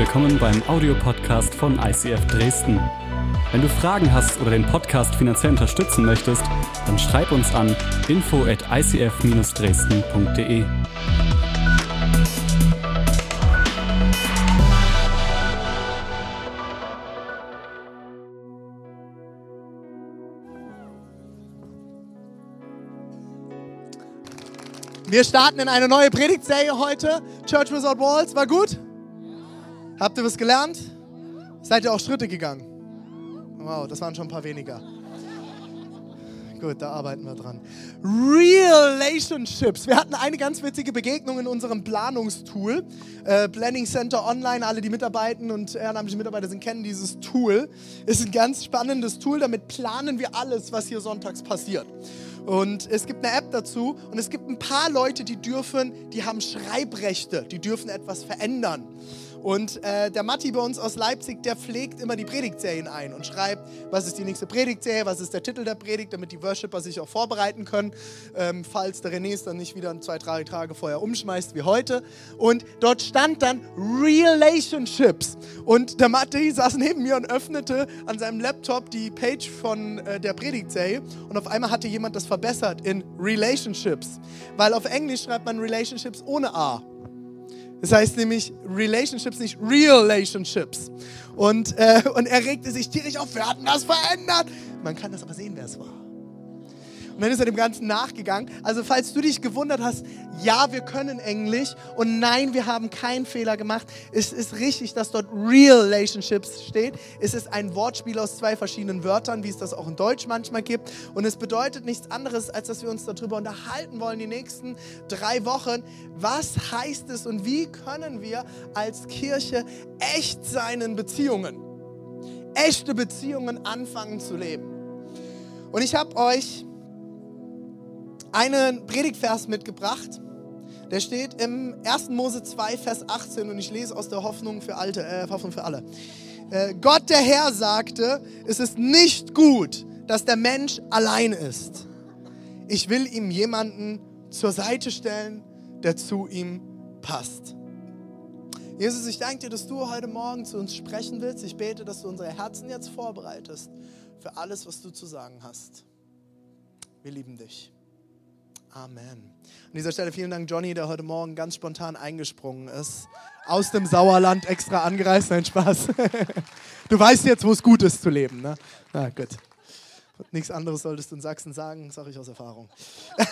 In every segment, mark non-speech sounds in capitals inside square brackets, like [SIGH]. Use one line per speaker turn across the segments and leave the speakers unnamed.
willkommen beim Audiopodcast von ICF Dresden. Wenn du Fragen hast oder den Podcast finanziell unterstützen möchtest, dann schreib uns an info at icf-dresden.de.
Wir starten in eine neue Predigtserie heute. Church Without Walls. War gut? Habt ihr was gelernt? Seid ihr auch Schritte gegangen? Wow, das waren schon ein paar weniger. Gut, da arbeiten wir dran. Relationships. Wir hatten eine ganz witzige Begegnung in unserem Planungstool. Äh, Planning Center Online, alle, die mitarbeiten und ehrenamtliche Mitarbeiter sind, kennen dieses Tool. Ist ein ganz spannendes Tool. Damit planen wir alles, was hier sonntags passiert. Und es gibt eine App dazu und es gibt ein paar Leute, die dürfen, die haben Schreibrechte, die dürfen etwas verändern. Und äh, der Matti bei uns aus Leipzig, der pflegt immer die Predigtserien ein und schreibt, was ist die nächste Predigtserie, was ist der Titel der Predigt, damit die Worshipper sich auch vorbereiten können, ähm, falls der René es dann nicht wieder zwei, drei Tage vorher umschmeißt wie heute. Und dort stand dann Relationships. Und der Matti saß neben mir und öffnete an seinem Laptop die Page von äh, der Predigtserie und auf einmal hatte jemand das verbessert in Relationships. Weil auf Englisch schreibt man Relationships ohne A. Das heißt nämlich Relationships, nicht Relationships. Und, äh, und er regte sich tierisch auf, wir hatten das verändert. Man kann das aber sehen, wer es war. Und dann ist er dem Ganzen nachgegangen. Also falls du dich gewundert hast, ja, wir können Englisch und nein, wir haben keinen Fehler gemacht. Es ist richtig, dass dort Real Relationships steht. Es ist ein Wortspiel aus zwei verschiedenen Wörtern, wie es das auch in Deutsch manchmal gibt. Und es bedeutet nichts anderes, als dass wir uns darüber unterhalten wollen die nächsten drei Wochen. Was heißt es und wie können wir als Kirche echt seinen Beziehungen, echte Beziehungen anfangen zu leben? Und ich habe euch einen Predigtvers mitgebracht. Der steht im 1. Mose 2, Vers 18 und ich lese aus der Hoffnung für, Alte, äh, Hoffnung für alle. Äh, Gott der Herr sagte, es ist nicht gut, dass der Mensch allein ist. Ich will ihm jemanden zur Seite stellen, der zu ihm passt. Jesus, ich danke dir, dass du heute Morgen zu uns sprechen willst. Ich bete, dass du unsere Herzen jetzt vorbereitest für alles, was du zu sagen hast. Wir lieben dich. Amen. An dieser Stelle vielen Dank, Johnny, der heute Morgen ganz spontan eingesprungen ist. Aus dem Sauerland extra angereist. Nein, Spaß. [LAUGHS] Du weißt jetzt, wo es gut ist zu leben. Ne? Na gut. Nichts anderes solltest du in Sachsen sagen, sage ich aus Erfahrung.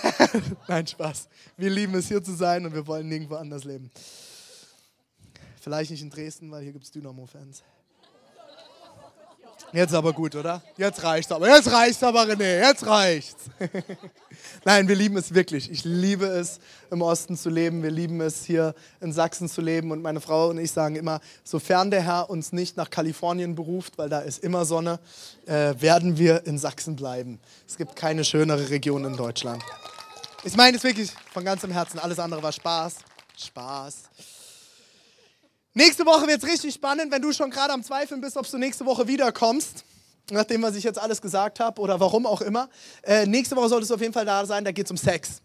[LAUGHS] Nein, Spaß. Wir lieben es, hier zu sein und wir wollen nirgendwo anders leben. Vielleicht nicht in Dresden, weil hier gibt es Dynamo-Fans. Jetzt aber gut, oder? Jetzt reicht's aber. Jetzt reicht's aber, René. Jetzt reicht's. [LAUGHS] Nein, wir lieben es wirklich. Ich liebe es, im Osten zu leben. Wir lieben es, hier in Sachsen zu leben. Und meine Frau und ich sagen immer, sofern der Herr uns nicht nach Kalifornien beruft, weil da ist immer Sonne, äh, werden wir in Sachsen bleiben. Es gibt keine schönere Region in Deutschland. Ich meine es wirklich von ganzem Herzen. Alles andere war Spaß. Spaß. Nächste Woche wird es richtig spannend, wenn du schon gerade am Zweifeln bist, ob du nächste Woche wiederkommst. Nachdem, was ich jetzt alles gesagt habe oder warum auch immer. Äh, nächste Woche solltest du auf jeden Fall da sein, da geht es um Sex.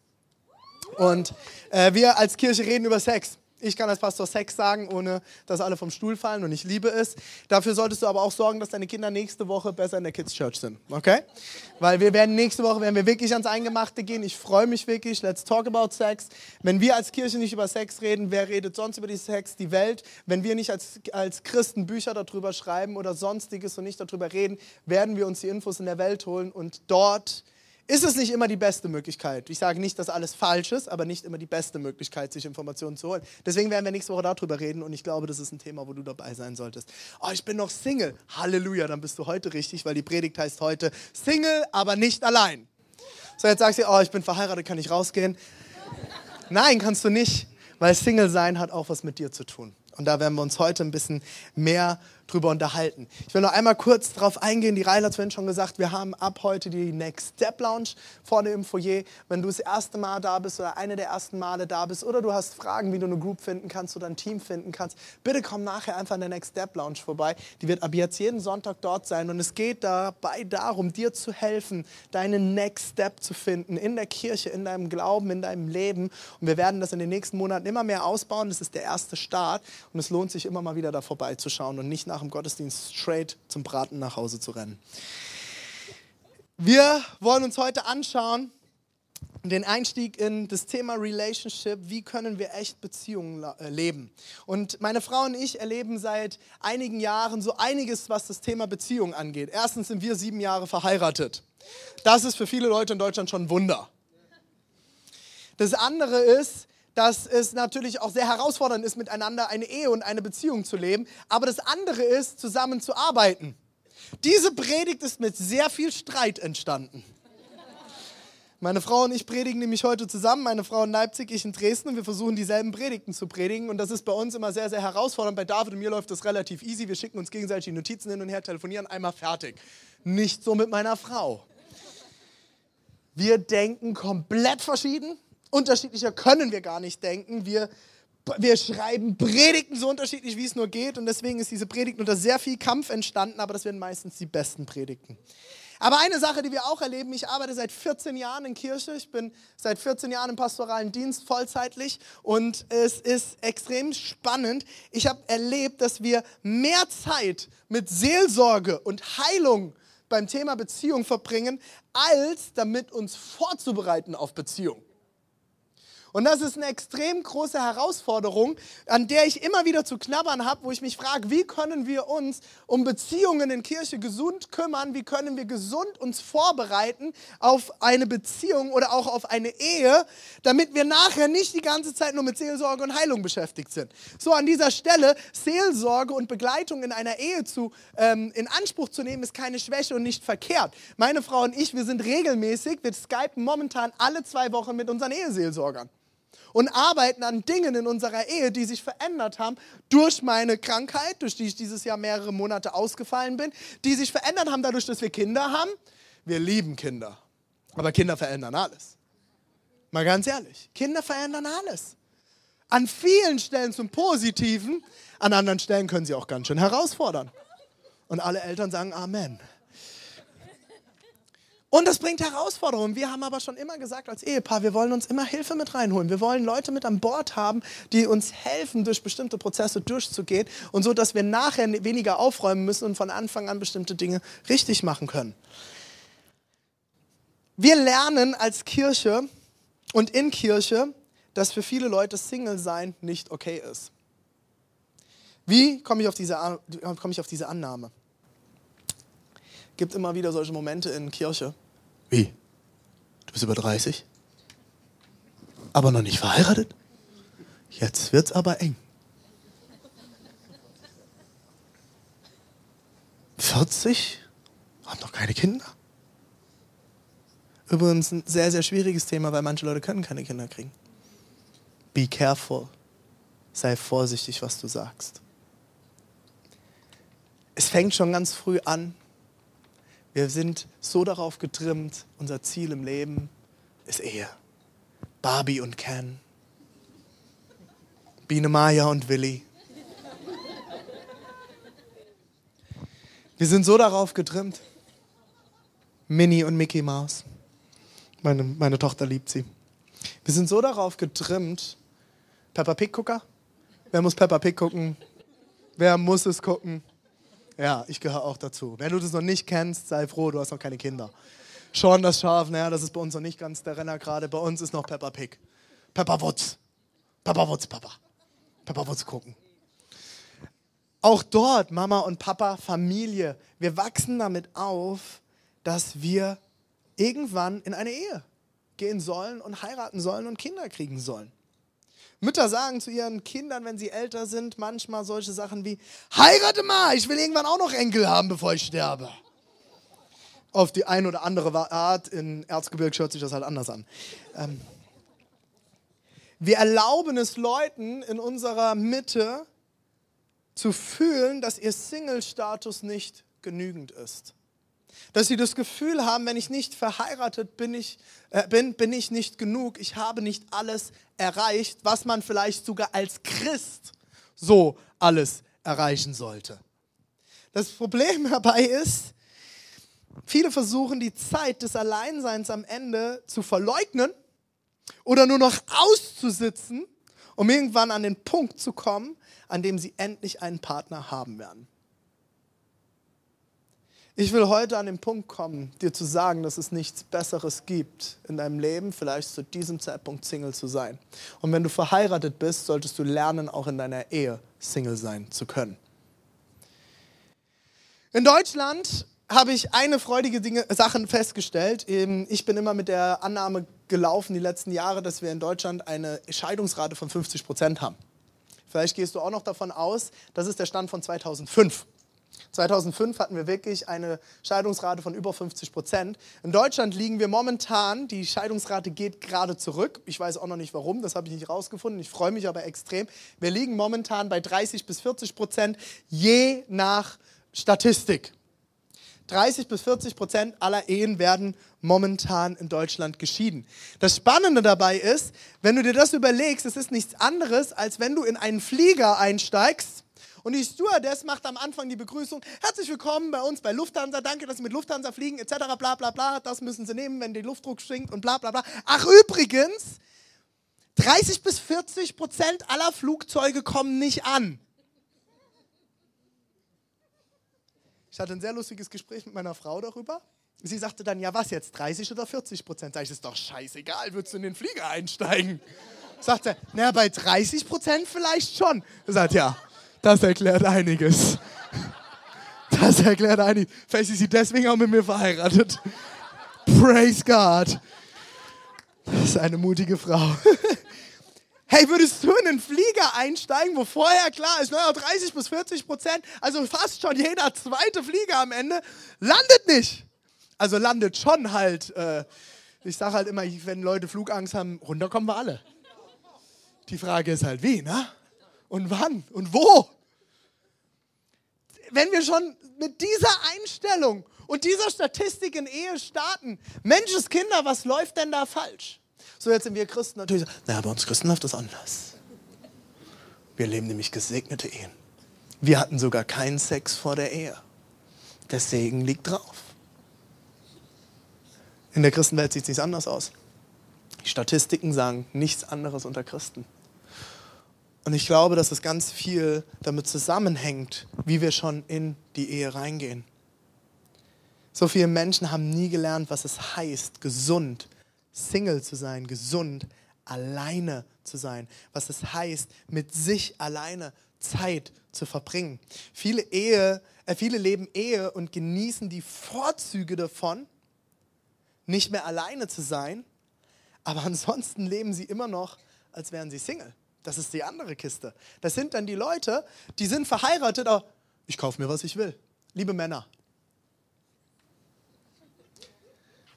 Und äh, wir als Kirche reden über Sex. Ich kann als Pastor Sex sagen, ohne dass alle vom Stuhl fallen und ich liebe es. Dafür solltest du aber auch sorgen, dass deine Kinder nächste Woche besser in der Kids Church sind, okay? Weil wir werden nächste Woche werden wir wirklich ans Eingemachte gehen. Ich freue mich wirklich. Let's talk about Sex. Wenn wir als Kirche nicht über Sex reden, wer redet sonst über die Sex? Die Welt. Wenn wir nicht als, als Christen Bücher darüber schreiben oder sonstiges und nicht darüber reden, werden wir uns die Infos in der Welt holen und dort ist es nicht immer die beste Möglichkeit. Ich sage nicht, dass alles falsch ist, aber nicht immer die beste Möglichkeit, sich Informationen zu holen. Deswegen werden wir nächste Woche darüber reden und ich glaube, das ist ein Thema, wo du dabei sein solltest. Oh, ich bin noch Single. Halleluja, dann bist du heute richtig, weil die Predigt heißt heute Single, aber nicht allein. So, jetzt sagst du, oh, ich bin verheiratet, kann ich rausgehen? Nein, kannst du nicht, weil Single sein hat auch was mit dir zu tun. Und da werden wir uns heute ein bisschen mehr drüber unterhalten. Ich will noch einmal kurz darauf eingehen. Die Reihe hat es schon gesagt, wir haben ab heute die Next Step Lounge vorne im Foyer. Wenn du das erste Mal da bist oder eine der ersten Male da bist oder du hast Fragen, wie du eine Group finden kannst oder ein Team finden kannst, bitte komm nachher einfach in der Next Step Lounge vorbei. Die wird ab jetzt jeden Sonntag dort sein und es geht dabei darum, dir zu helfen, deinen Next Step zu finden in der Kirche, in deinem Glauben, in deinem Leben. Und wir werden das in den nächsten Monaten immer mehr ausbauen. Das ist der erste Start und es lohnt sich immer mal wieder da vorbeizuschauen und nicht nach dem Gottesdienst straight zum Braten nach Hause zu rennen. Wir wollen uns heute anschauen, den Einstieg in das Thema Relationship, wie können wir echt Beziehungen äh, leben. Und meine Frau und ich erleben seit einigen Jahren so einiges, was das Thema Beziehung angeht. Erstens sind wir sieben Jahre verheiratet. Das ist für viele Leute in Deutschland schon ein Wunder. Das andere ist, dass es natürlich auch sehr herausfordernd ist, miteinander eine Ehe und eine Beziehung zu leben. Aber das andere ist, zusammen zu arbeiten. Diese Predigt ist mit sehr viel Streit entstanden. Meine Frau und ich predigen nämlich heute zusammen, meine Frau in Leipzig, ich in Dresden und wir versuchen dieselben Predigten zu predigen und das ist bei uns immer sehr, sehr herausfordernd. Bei David und mir läuft das relativ easy, wir schicken uns gegenseitig die Notizen hin und her, telefonieren, einmal fertig. Nicht so mit meiner Frau. Wir denken komplett verschieden, unterschiedlicher können wir gar nicht denken. Wir, wir schreiben Predigten so unterschiedlich, wie es nur geht. Und deswegen ist diese Predigt unter sehr viel Kampf entstanden, aber das werden meistens die besten Predigten. Aber eine Sache, die wir auch erleben, ich arbeite seit 14 Jahren in Kirche, ich bin seit 14 Jahren im pastoralen Dienst vollzeitlich und es ist extrem spannend. Ich habe erlebt, dass wir mehr Zeit mit Seelsorge und Heilung beim Thema Beziehung verbringen, als damit uns vorzubereiten auf Beziehung. Und das ist eine extrem große Herausforderung, an der ich immer wieder zu knabbern habe, wo ich mich frage, wie können wir uns um Beziehungen in Kirche gesund kümmern? Wie können wir gesund uns vorbereiten auf eine Beziehung oder auch auf eine Ehe, damit wir nachher nicht die ganze Zeit nur mit Seelsorge und Heilung beschäftigt sind. So an dieser Stelle, Seelsorge und Begleitung in einer Ehe zu, ähm, in Anspruch zu nehmen, ist keine Schwäche und nicht verkehrt. Meine Frau und ich, wir sind regelmäßig, wir skypen momentan alle zwei Wochen mit unseren Eheseelsorgern und arbeiten an Dingen in unserer Ehe, die sich verändert haben durch meine Krankheit, durch die ich dieses Jahr mehrere Monate ausgefallen bin, die sich verändert haben dadurch, dass wir Kinder haben. Wir lieben Kinder, aber Kinder verändern alles. Mal ganz ehrlich, Kinder verändern alles. An vielen Stellen zum Positiven, an anderen Stellen können sie auch ganz schön herausfordern. Und alle Eltern sagen Amen. Und das bringt Herausforderungen. Wir haben aber schon immer gesagt als Ehepaar, wir wollen uns immer Hilfe mit reinholen. Wir wollen Leute mit an Bord haben, die uns helfen, durch bestimmte Prozesse durchzugehen und so, dass wir nachher weniger aufräumen müssen und von Anfang an bestimmte Dinge richtig machen können. Wir lernen als Kirche und in Kirche, dass für viele Leute Single sein nicht okay ist. Wie komme ich auf diese, komme ich auf diese Annahme? Es gibt immer wieder solche Momente in Kirche, wie? Du bist über 30? Aber noch nicht verheiratet? Jetzt wird's aber eng. 40? Haben noch keine Kinder? Übrigens ein sehr, sehr schwieriges Thema, weil manche Leute können keine Kinder kriegen. Be careful. Sei vorsichtig, was du sagst. Es fängt schon ganz früh an, wir sind so darauf getrimmt, unser Ziel im Leben ist Ehe. Barbie und Ken. Biene Maya und Willi. Wir sind so darauf getrimmt. Minnie und Mickey Mouse. Meine, meine Tochter liebt sie. Wir sind so darauf getrimmt. Peppa Pig Gucker? Wer muss Peppa Pig gucken? Wer muss es gucken? Ja, ich gehöre auch dazu. Wenn du das noch nicht kennst, sei froh, du hast noch keine Kinder. Sean das Schaf, naja, das ist bei uns noch nicht ganz der Renner gerade. Bei uns ist noch Peppa Pig. Peppa Wutz. Peppa Wutz, Papa. Peppa Wutz gucken. Auch dort, Mama und Papa, Familie. Wir wachsen damit auf, dass wir irgendwann in eine Ehe gehen sollen und heiraten sollen und Kinder kriegen sollen. Mütter sagen zu ihren Kindern, wenn sie älter sind, manchmal solche Sachen wie, heirate mal, ich will irgendwann auch noch Enkel haben, bevor ich sterbe. Auf die eine oder andere Art, in Erzgebirge hört sich das halt anders an. Ähm, wir erlauben es Leuten in unserer Mitte, zu fühlen, dass ihr Single-Status nicht genügend ist. Dass sie das Gefühl haben, wenn ich nicht verheiratet bin, ich, äh, bin, bin ich nicht genug. Ich habe nicht alles erreicht, was man vielleicht sogar als Christ so alles erreichen sollte. Das Problem [LAUGHS] dabei ist, viele versuchen die Zeit des Alleinseins am Ende zu verleugnen oder nur noch auszusitzen, um irgendwann an den Punkt zu kommen, an dem sie endlich einen Partner haben werden. Ich will heute an den Punkt kommen, dir zu sagen, dass es nichts Besseres gibt in deinem Leben, vielleicht zu diesem Zeitpunkt Single zu sein. Und wenn du verheiratet bist, solltest du lernen, auch in deiner Ehe Single sein zu können. In Deutschland habe ich eine freudige Dinge, Sache festgestellt. Ich bin immer mit der Annahme gelaufen die letzten Jahre, dass wir in Deutschland eine Scheidungsrate von 50 Prozent haben. Vielleicht gehst du auch noch davon aus, das ist der Stand von 2005. 2005 hatten wir wirklich eine Scheidungsrate von über 50 Prozent. In Deutschland liegen wir momentan, die Scheidungsrate geht gerade zurück. Ich weiß auch noch nicht warum, das habe ich nicht rausgefunden. Ich freue mich aber extrem. Wir liegen momentan bei 30 bis 40 Prozent, je nach Statistik. 30 bis 40 Prozent aller Ehen werden momentan in Deutschland geschieden. Das Spannende dabei ist, wenn du dir das überlegst, es ist nichts anderes, als wenn du in einen Flieger einsteigst und die Stewardess macht am Anfang die Begrüßung, herzlich willkommen bei uns bei Lufthansa, danke, dass Sie mit Lufthansa fliegen, etc., bla bla bla, das müssen Sie nehmen, wenn der Luftdruck sinkt und bla bla bla. Ach übrigens, 30 bis 40 Prozent aller Flugzeuge kommen nicht an. Ich hatte ein sehr lustiges Gespräch mit meiner Frau darüber. Sie sagte dann, ja was jetzt, 30 oder 40 Prozent? Sag ich, ist doch scheißegal, würdest du in den Flieger einsteigen? Sagt er, naja, bei 30 Prozent vielleicht schon. Er sagt, ja, das erklärt einiges. Das erklärt einiges. Vielleicht ist sie deswegen auch mit mir verheiratet. Praise God. Das ist eine mutige Frau. Hey, würdest du in einen Flieger einsteigen, wo vorher klar ist, naja, 30 bis 40 Prozent, also fast schon jeder zweite Flieger am Ende, landet nicht. Also landet schon halt. Äh, ich sage halt immer, wenn Leute Flugangst haben, runterkommen wir alle. Die Frage ist halt, wie, ne? Und wann und wo. Wenn wir schon mit dieser Einstellung und dieser Statistik in Ehe starten, Menschenskinder, was läuft denn da falsch? So, jetzt sind wir Christen natürlich, naja, bei uns Christen läuft das anders. Wir leben nämlich gesegnete Ehen. Wir hatten sogar keinen Sex vor der Ehe. Der Segen liegt drauf. In der Christenwelt sieht es nicht anders aus. Die Statistiken sagen nichts anderes unter Christen. Und ich glaube, dass es ganz viel damit zusammenhängt, wie wir schon in die Ehe reingehen. So viele Menschen haben nie gelernt, was es heißt, gesund, Single zu sein, gesund, alleine zu sein, was es heißt, mit sich alleine Zeit zu verbringen. Viele, Ehe, äh, viele leben Ehe und genießen die Vorzüge davon, nicht mehr alleine zu sein, aber [LAUGHS] ansonsten leben sie immer noch, als wären sie Single. Das ist die andere Kiste. Das sind dann die Leute, die sind verheiratet, aber ich kaufe mir, was ich will. Liebe Männer.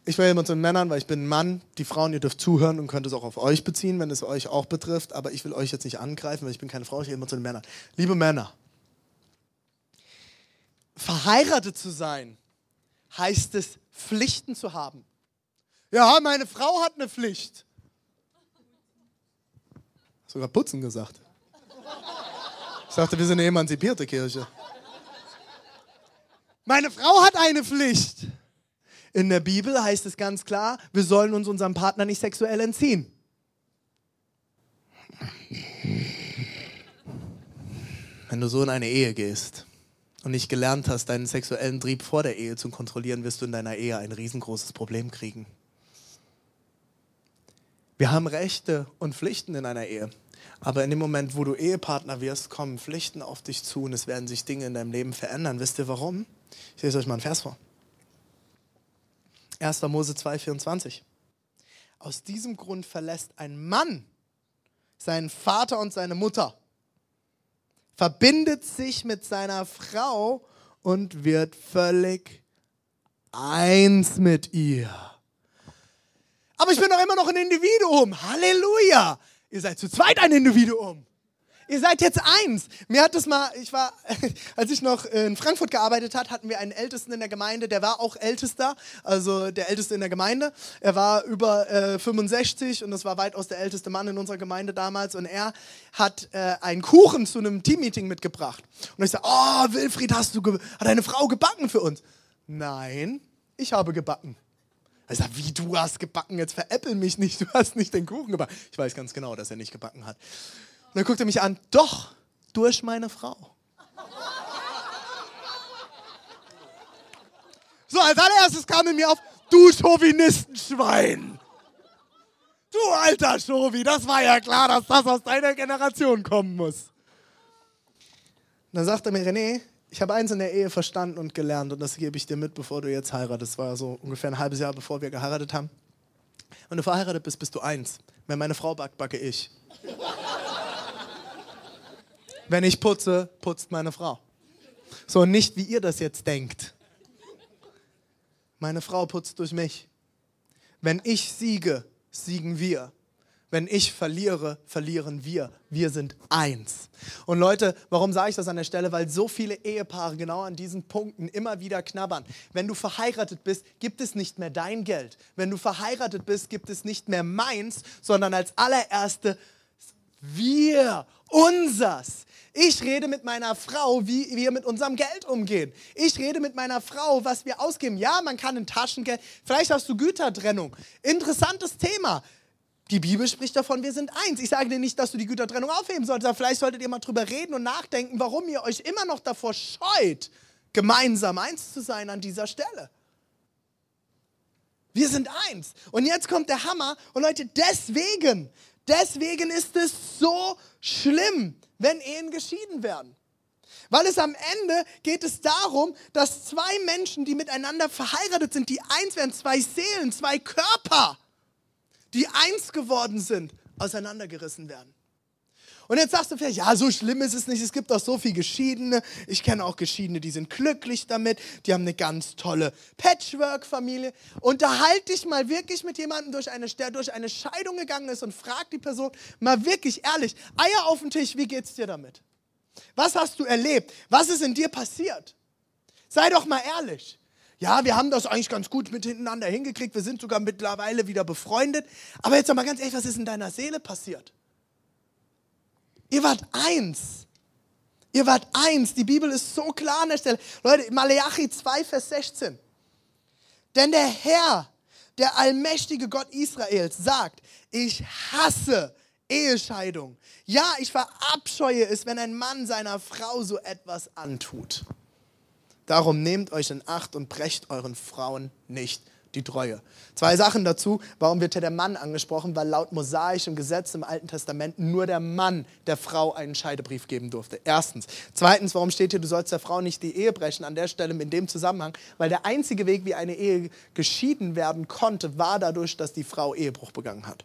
Ich will immer zu den Männern, weil ich bin ein Mann. Die Frauen, ihr dürft zuhören und könnt es auch auf euch beziehen, wenn es euch auch betrifft. Aber ich will euch jetzt nicht angreifen, weil ich bin keine Frau. Ich will immer zu den Männern. Liebe Männer. Verheiratet zu sein heißt es, Pflichten zu haben. Ja, meine Frau hat eine Pflicht sogar putzen gesagt. Ich sagte, wir sind eine emanzipierte Kirche. Meine Frau hat eine Pflicht. In der Bibel heißt es ganz klar, wir sollen uns unserem Partner nicht sexuell entziehen. Wenn du so in eine Ehe gehst und nicht gelernt hast, deinen sexuellen Trieb vor der Ehe zu kontrollieren, wirst du in deiner Ehe ein riesengroßes Problem kriegen. Wir haben Rechte und Pflichten in einer Ehe. Aber in dem Moment, wo du Ehepartner wirst, kommen Pflichten auf dich zu und es werden sich Dinge in deinem Leben verändern. Wisst ihr warum? Ich lese euch mal einen Vers vor. 1. Mose 2,24. Aus diesem Grund verlässt ein Mann seinen Vater und seine Mutter, verbindet sich mit seiner Frau und wird völlig eins mit ihr. Aber ich bin doch immer noch ein Individuum. Halleluja. Ihr seid zu zweit ein Individuum. Ihr seid jetzt eins. Mir hat das mal, ich war, [LAUGHS] als ich noch in Frankfurt gearbeitet hat, hatten wir einen Ältesten in der Gemeinde, der war auch Ältester, also der Älteste in der Gemeinde. Er war über äh, 65 und das war weitaus der älteste Mann in unserer Gemeinde damals und er hat äh, einen Kuchen zu einem Teammeeting mitgebracht. Und ich sage, oh Wilfried, hast du, hat deine Frau gebacken für uns? Nein, ich habe gebacken. Er sagt, wie du hast gebacken, jetzt veräppel mich nicht, [LAUGHS] du hast nicht den Kuchen gebacken. Ich weiß ganz genau, dass er nicht gebacken hat. Und dann guckt er mich an, doch, durch meine Frau. So, als allererstes kam in mir auf, du Chauvinistenschwein. Du alter Chauvi, das war ja klar, dass das aus deiner Generation kommen muss. Und dann sagt er mir, René, ich habe eins in der Ehe verstanden und gelernt und das gebe ich dir mit, bevor du jetzt heiratest. Das war so ungefähr ein halbes Jahr, bevor wir geheiratet haben. Wenn du verheiratet bist, bist du eins. Wenn meine Frau backt, backe ich. Wenn ich putze, putzt meine Frau. So, nicht wie ihr das jetzt denkt. Meine Frau putzt durch mich. Wenn ich siege, siegen wir. Wenn ich verliere, verlieren wir. Wir sind eins. Und Leute, warum sage ich das an der Stelle? Weil so viele Ehepaare genau an diesen Punkten immer wieder knabbern. Wenn du verheiratet bist, gibt es nicht mehr dein Geld. Wenn du verheiratet bist, gibt es nicht mehr meins, sondern als allererste wir, unsers. Ich rede mit meiner Frau, wie wir mit unserem Geld umgehen. Ich rede mit meiner Frau, was wir ausgeben. Ja, man kann ein Taschengeld, vielleicht hast du Gütertrennung. Interessantes Thema. Die Bibel spricht davon, wir sind eins. Ich sage dir nicht, dass du die Gütertrennung aufheben solltest, aber vielleicht solltet ihr mal drüber reden und nachdenken, warum ihr euch immer noch davor scheut, gemeinsam eins zu sein an dieser Stelle. Wir sind eins. Und jetzt kommt der Hammer. Und Leute, deswegen, deswegen ist es so schlimm, wenn Ehen geschieden werden. Weil es am Ende geht es darum, dass zwei Menschen, die miteinander verheiratet sind, die eins werden, zwei Seelen, zwei Körper, die eins geworden sind, auseinandergerissen werden. Und jetzt sagst du vielleicht, ja, so schlimm ist es nicht. Es gibt auch so viele Geschiedene. Ich kenne auch Geschiedene, die sind glücklich damit. Die haben eine ganz tolle Patchwork-Familie. Unterhalte dich mal wirklich mit jemandem, durch eine, der durch eine Scheidung gegangen ist und frag die Person mal wirklich ehrlich, Eier auf den Tisch, wie geht's dir damit? Was hast du erlebt? Was ist in dir passiert? Sei doch mal ehrlich. Ja, wir haben das eigentlich ganz gut miteinander hingekriegt. Wir sind sogar mittlerweile wieder befreundet. Aber jetzt mal ganz ehrlich, was ist in deiner Seele passiert? Ihr wart eins. Ihr wart eins. Die Bibel ist so klar an der Stelle. Leute, Maleachi 2, Vers 16. Denn der Herr, der allmächtige Gott Israels, sagt, ich hasse Ehescheidung. Ja, ich verabscheue es, wenn ein Mann seiner Frau so etwas antut. Darum nehmt euch in Acht und brecht euren Frauen nicht die Treue. Zwei Sachen dazu. Warum wird hier der Mann angesprochen? Weil laut mosaischem Gesetz im Alten Testament nur der Mann der Frau einen Scheidebrief geben durfte. Erstens. Zweitens, warum steht hier, du sollst der Frau nicht die Ehe brechen? An der Stelle in dem Zusammenhang, weil der einzige Weg, wie eine Ehe geschieden werden konnte, war dadurch, dass die Frau Ehebruch begangen hat.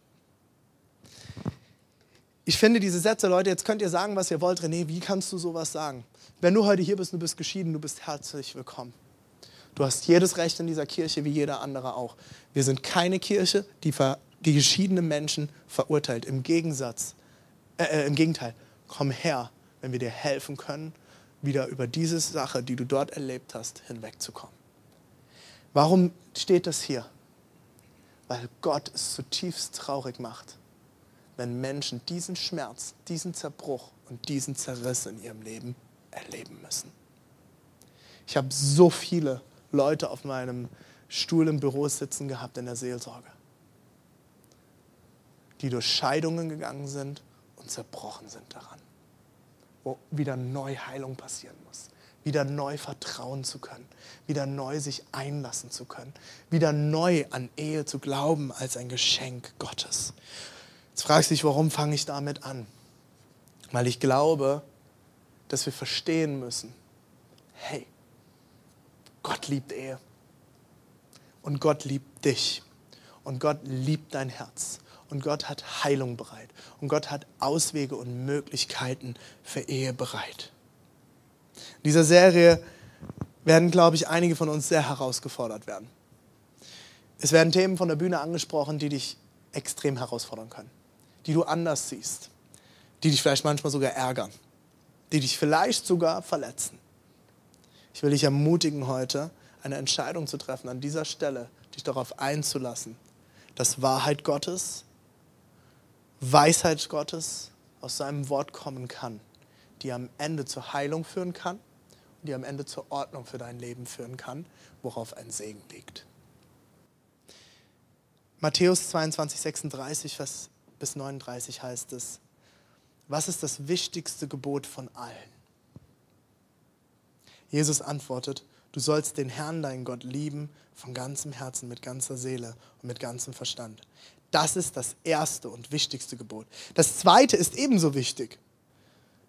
Ich finde diese Sätze, Leute, jetzt könnt ihr sagen, was ihr wollt. René, wie kannst du sowas sagen? Wenn du heute hier bist du bist geschieden, du bist herzlich willkommen. Du hast jedes Recht in dieser Kirche, wie jeder andere auch. Wir sind keine Kirche, die, die geschiedene Menschen verurteilt. Im Gegensatz, äh, äh, im Gegenteil, komm her, wenn wir dir helfen können, wieder über diese Sache, die du dort erlebt hast, hinwegzukommen. Warum steht das hier? Weil Gott es zutiefst traurig macht, wenn Menschen diesen Schmerz, diesen Zerbruch und diesen Zerriss in ihrem Leben erleben müssen. Ich habe so viele Leute auf meinem Stuhl im Büro sitzen gehabt in der Seelsorge, die durch Scheidungen gegangen sind und zerbrochen sind daran, wo wieder neu Heilung passieren muss, wieder neu vertrauen zu können, wieder neu sich einlassen zu können, wieder neu an Ehe zu glauben als ein Geschenk Gottes. Jetzt fragst du dich, warum fange ich damit an? Weil ich glaube, dass wir verstehen müssen, hey, Gott liebt Ehe. Und Gott liebt dich. Und Gott liebt dein Herz. Und Gott hat Heilung bereit. Und Gott hat Auswege und Möglichkeiten für Ehe bereit. In dieser Serie werden, glaube ich, einige von uns sehr herausgefordert werden. Es werden Themen von der Bühne angesprochen, die dich extrem herausfordern können, die du anders siehst, die dich vielleicht manchmal sogar ärgern, die dich vielleicht sogar verletzen. Ich will dich ermutigen heute, eine Entscheidung zu treffen, an dieser Stelle dich darauf einzulassen, dass Wahrheit Gottes, Weisheit Gottes aus seinem Wort kommen kann, die am Ende zur Heilung führen kann und die am Ende zur Ordnung für dein Leben führen kann, worauf ein Segen liegt. Matthäus 22, 36 bis 39 heißt es, was ist das wichtigste Gebot von allen? Jesus antwortet, du sollst den Herrn, deinen Gott, lieben von ganzem Herzen, mit ganzer Seele und mit ganzem Verstand. Das ist das erste und wichtigste Gebot. Das zweite ist ebenso wichtig.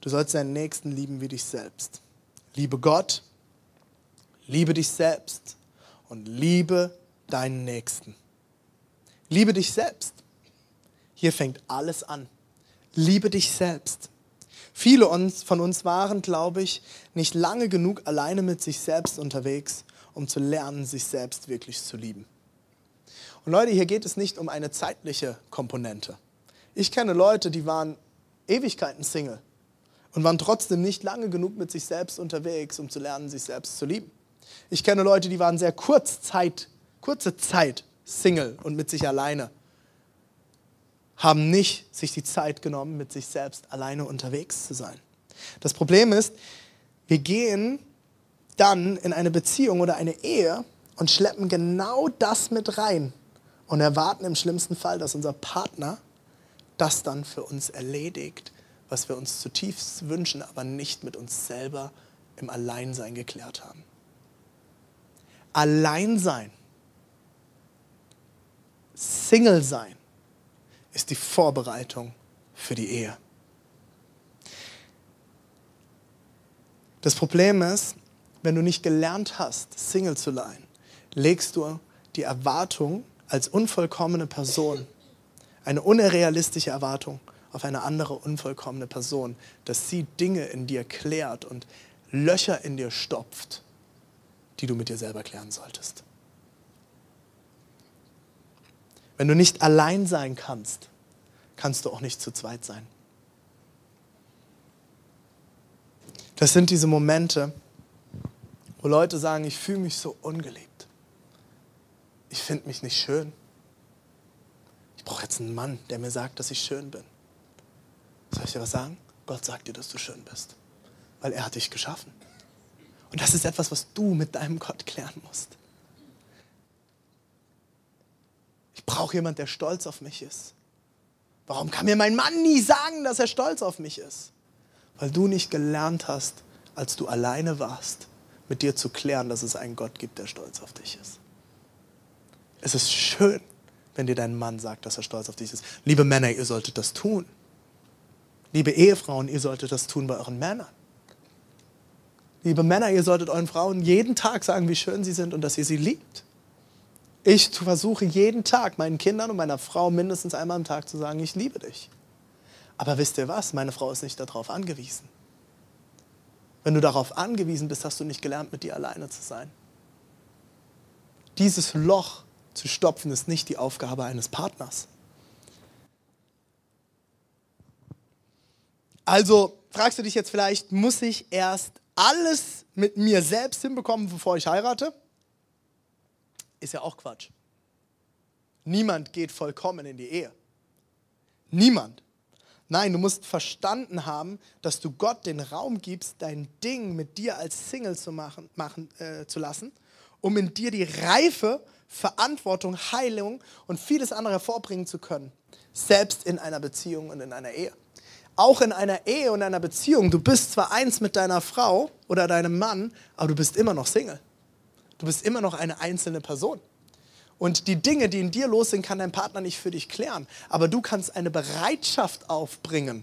Du sollst deinen Nächsten lieben wie dich selbst. Liebe Gott, liebe dich selbst und liebe deinen Nächsten. Liebe dich selbst. Hier fängt alles an. Liebe dich selbst. Viele von uns waren, glaube ich, nicht lange genug alleine mit sich selbst unterwegs, um zu lernen, sich selbst wirklich zu lieben. Und Leute, hier geht es nicht um eine zeitliche Komponente. Ich kenne Leute, die waren Ewigkeiten Single und waren trotzdem nicht lange genug mit sich selbst unterwegs, um zu lernen, sich selbst zu lieben. Ich kenne Leute, die waren sehr kurz Zeit, kurze Zeit Single und mit sich alleine haben nicht sich die Zeit genommen, mit sich selbst alleine unterwegs zu sein. Das Problem ist, wir gehen dann in eine Beziehung oder eine Ehe und schleppen genau das mit rein und erwarten im schlimmsten Fall, dass unser Partner das dann für uns erledigt, was wir uns zutiefst wünschen, aber nicht mit uns selber im Alleinsein geklärt haben. Alleinsein, Single sein, ist die Vorbereitung für die Ehe. Das Problem ist, wenn du nicht gelernt hast, Single zu sein, legst du die Erwartung als unvollkommene Person, eine unrealistische Erwartung auf eine andere unvollkommene Person, dass sie Dinge in dir klärt und Löcher in dir stopft, die du mit dir selber klären solltest. Wenn du nicht allein sein kannst, kannst du auch nicht zu zweit sein. Das sind diese Momente, wo Leute sagen, ich fühle mich so ungeliebt. Ich finde mich nicht schön. Ich brauche jetzt einen Mann, der mir sagt, dass ich schön bin. Soll ich dir was sagen? Gott sagt dir, dass du schön bist, weil er hat dich geschaffen. Und das ist etwas, was du mit deinem Gott klären musst. Ich brauche jemanden, der stolz auf mich ist. Warum kann mir mein Mann nie sagen, dass er stolz auf mich ist? Weil du nicht gelernt hast, als du alleine warst, mit dir zu klären, dass es einen Gott gibt, der stolz auf dich ist. Es ist schön, wenn dir dein Mann sagt, dass er stolz auf dich ist. Liebe Männer, ihr solltet das tun. Liebe Ehefrauen, ihr solltet das tun bei euren Männern. Liebe Männer, ihr solltet euren Frauen jeden Tag sagen, wie schön sie sind und dass ihr sie liebt. Ich versuche jeden Tag meinen Kindern und meiner Frau mindestens einmal am Tag zu sagen, ich liebe dich. Aber wisst ihr was? Meine Frau ist nicht darauf angewiesen. Wenn du darauf angewiesen bist, hast du nicht gelernt, mit dir alleine zu sein. Dieses Loch zu stopfen ist nicht die Aufgabe eines Partners. Also fragst du dich jetzt vielleicht, muss ich erst alles mit mir selbst hinbekommen, bevor ich heirate? Ist ja auch Quatsch. Niemand geht vollkommen in die Ehe. Niemand. Nein, du musst verstanden haben, dass du Gott den Raum gibst, dein Ding mit dir als Single zu machen, machen äh, zu lassen, um in dir die Reife, Verantwortung, Heilung und vieles andere hervorbringen zu können. Selbst in einer Beziehung und in einer Ehe. Auch in einer Ehe und einer Beziehung, du bist zwar eins mit deiner Frau oder deinem Mann, aber du bist immer noch Single. Du bist immer noch eine einzelne Person. Und die Dinge, die in dir los sind, kann dein Partner nicht für dich klären. Aber du kannst eine Bereitschaft aufbringen,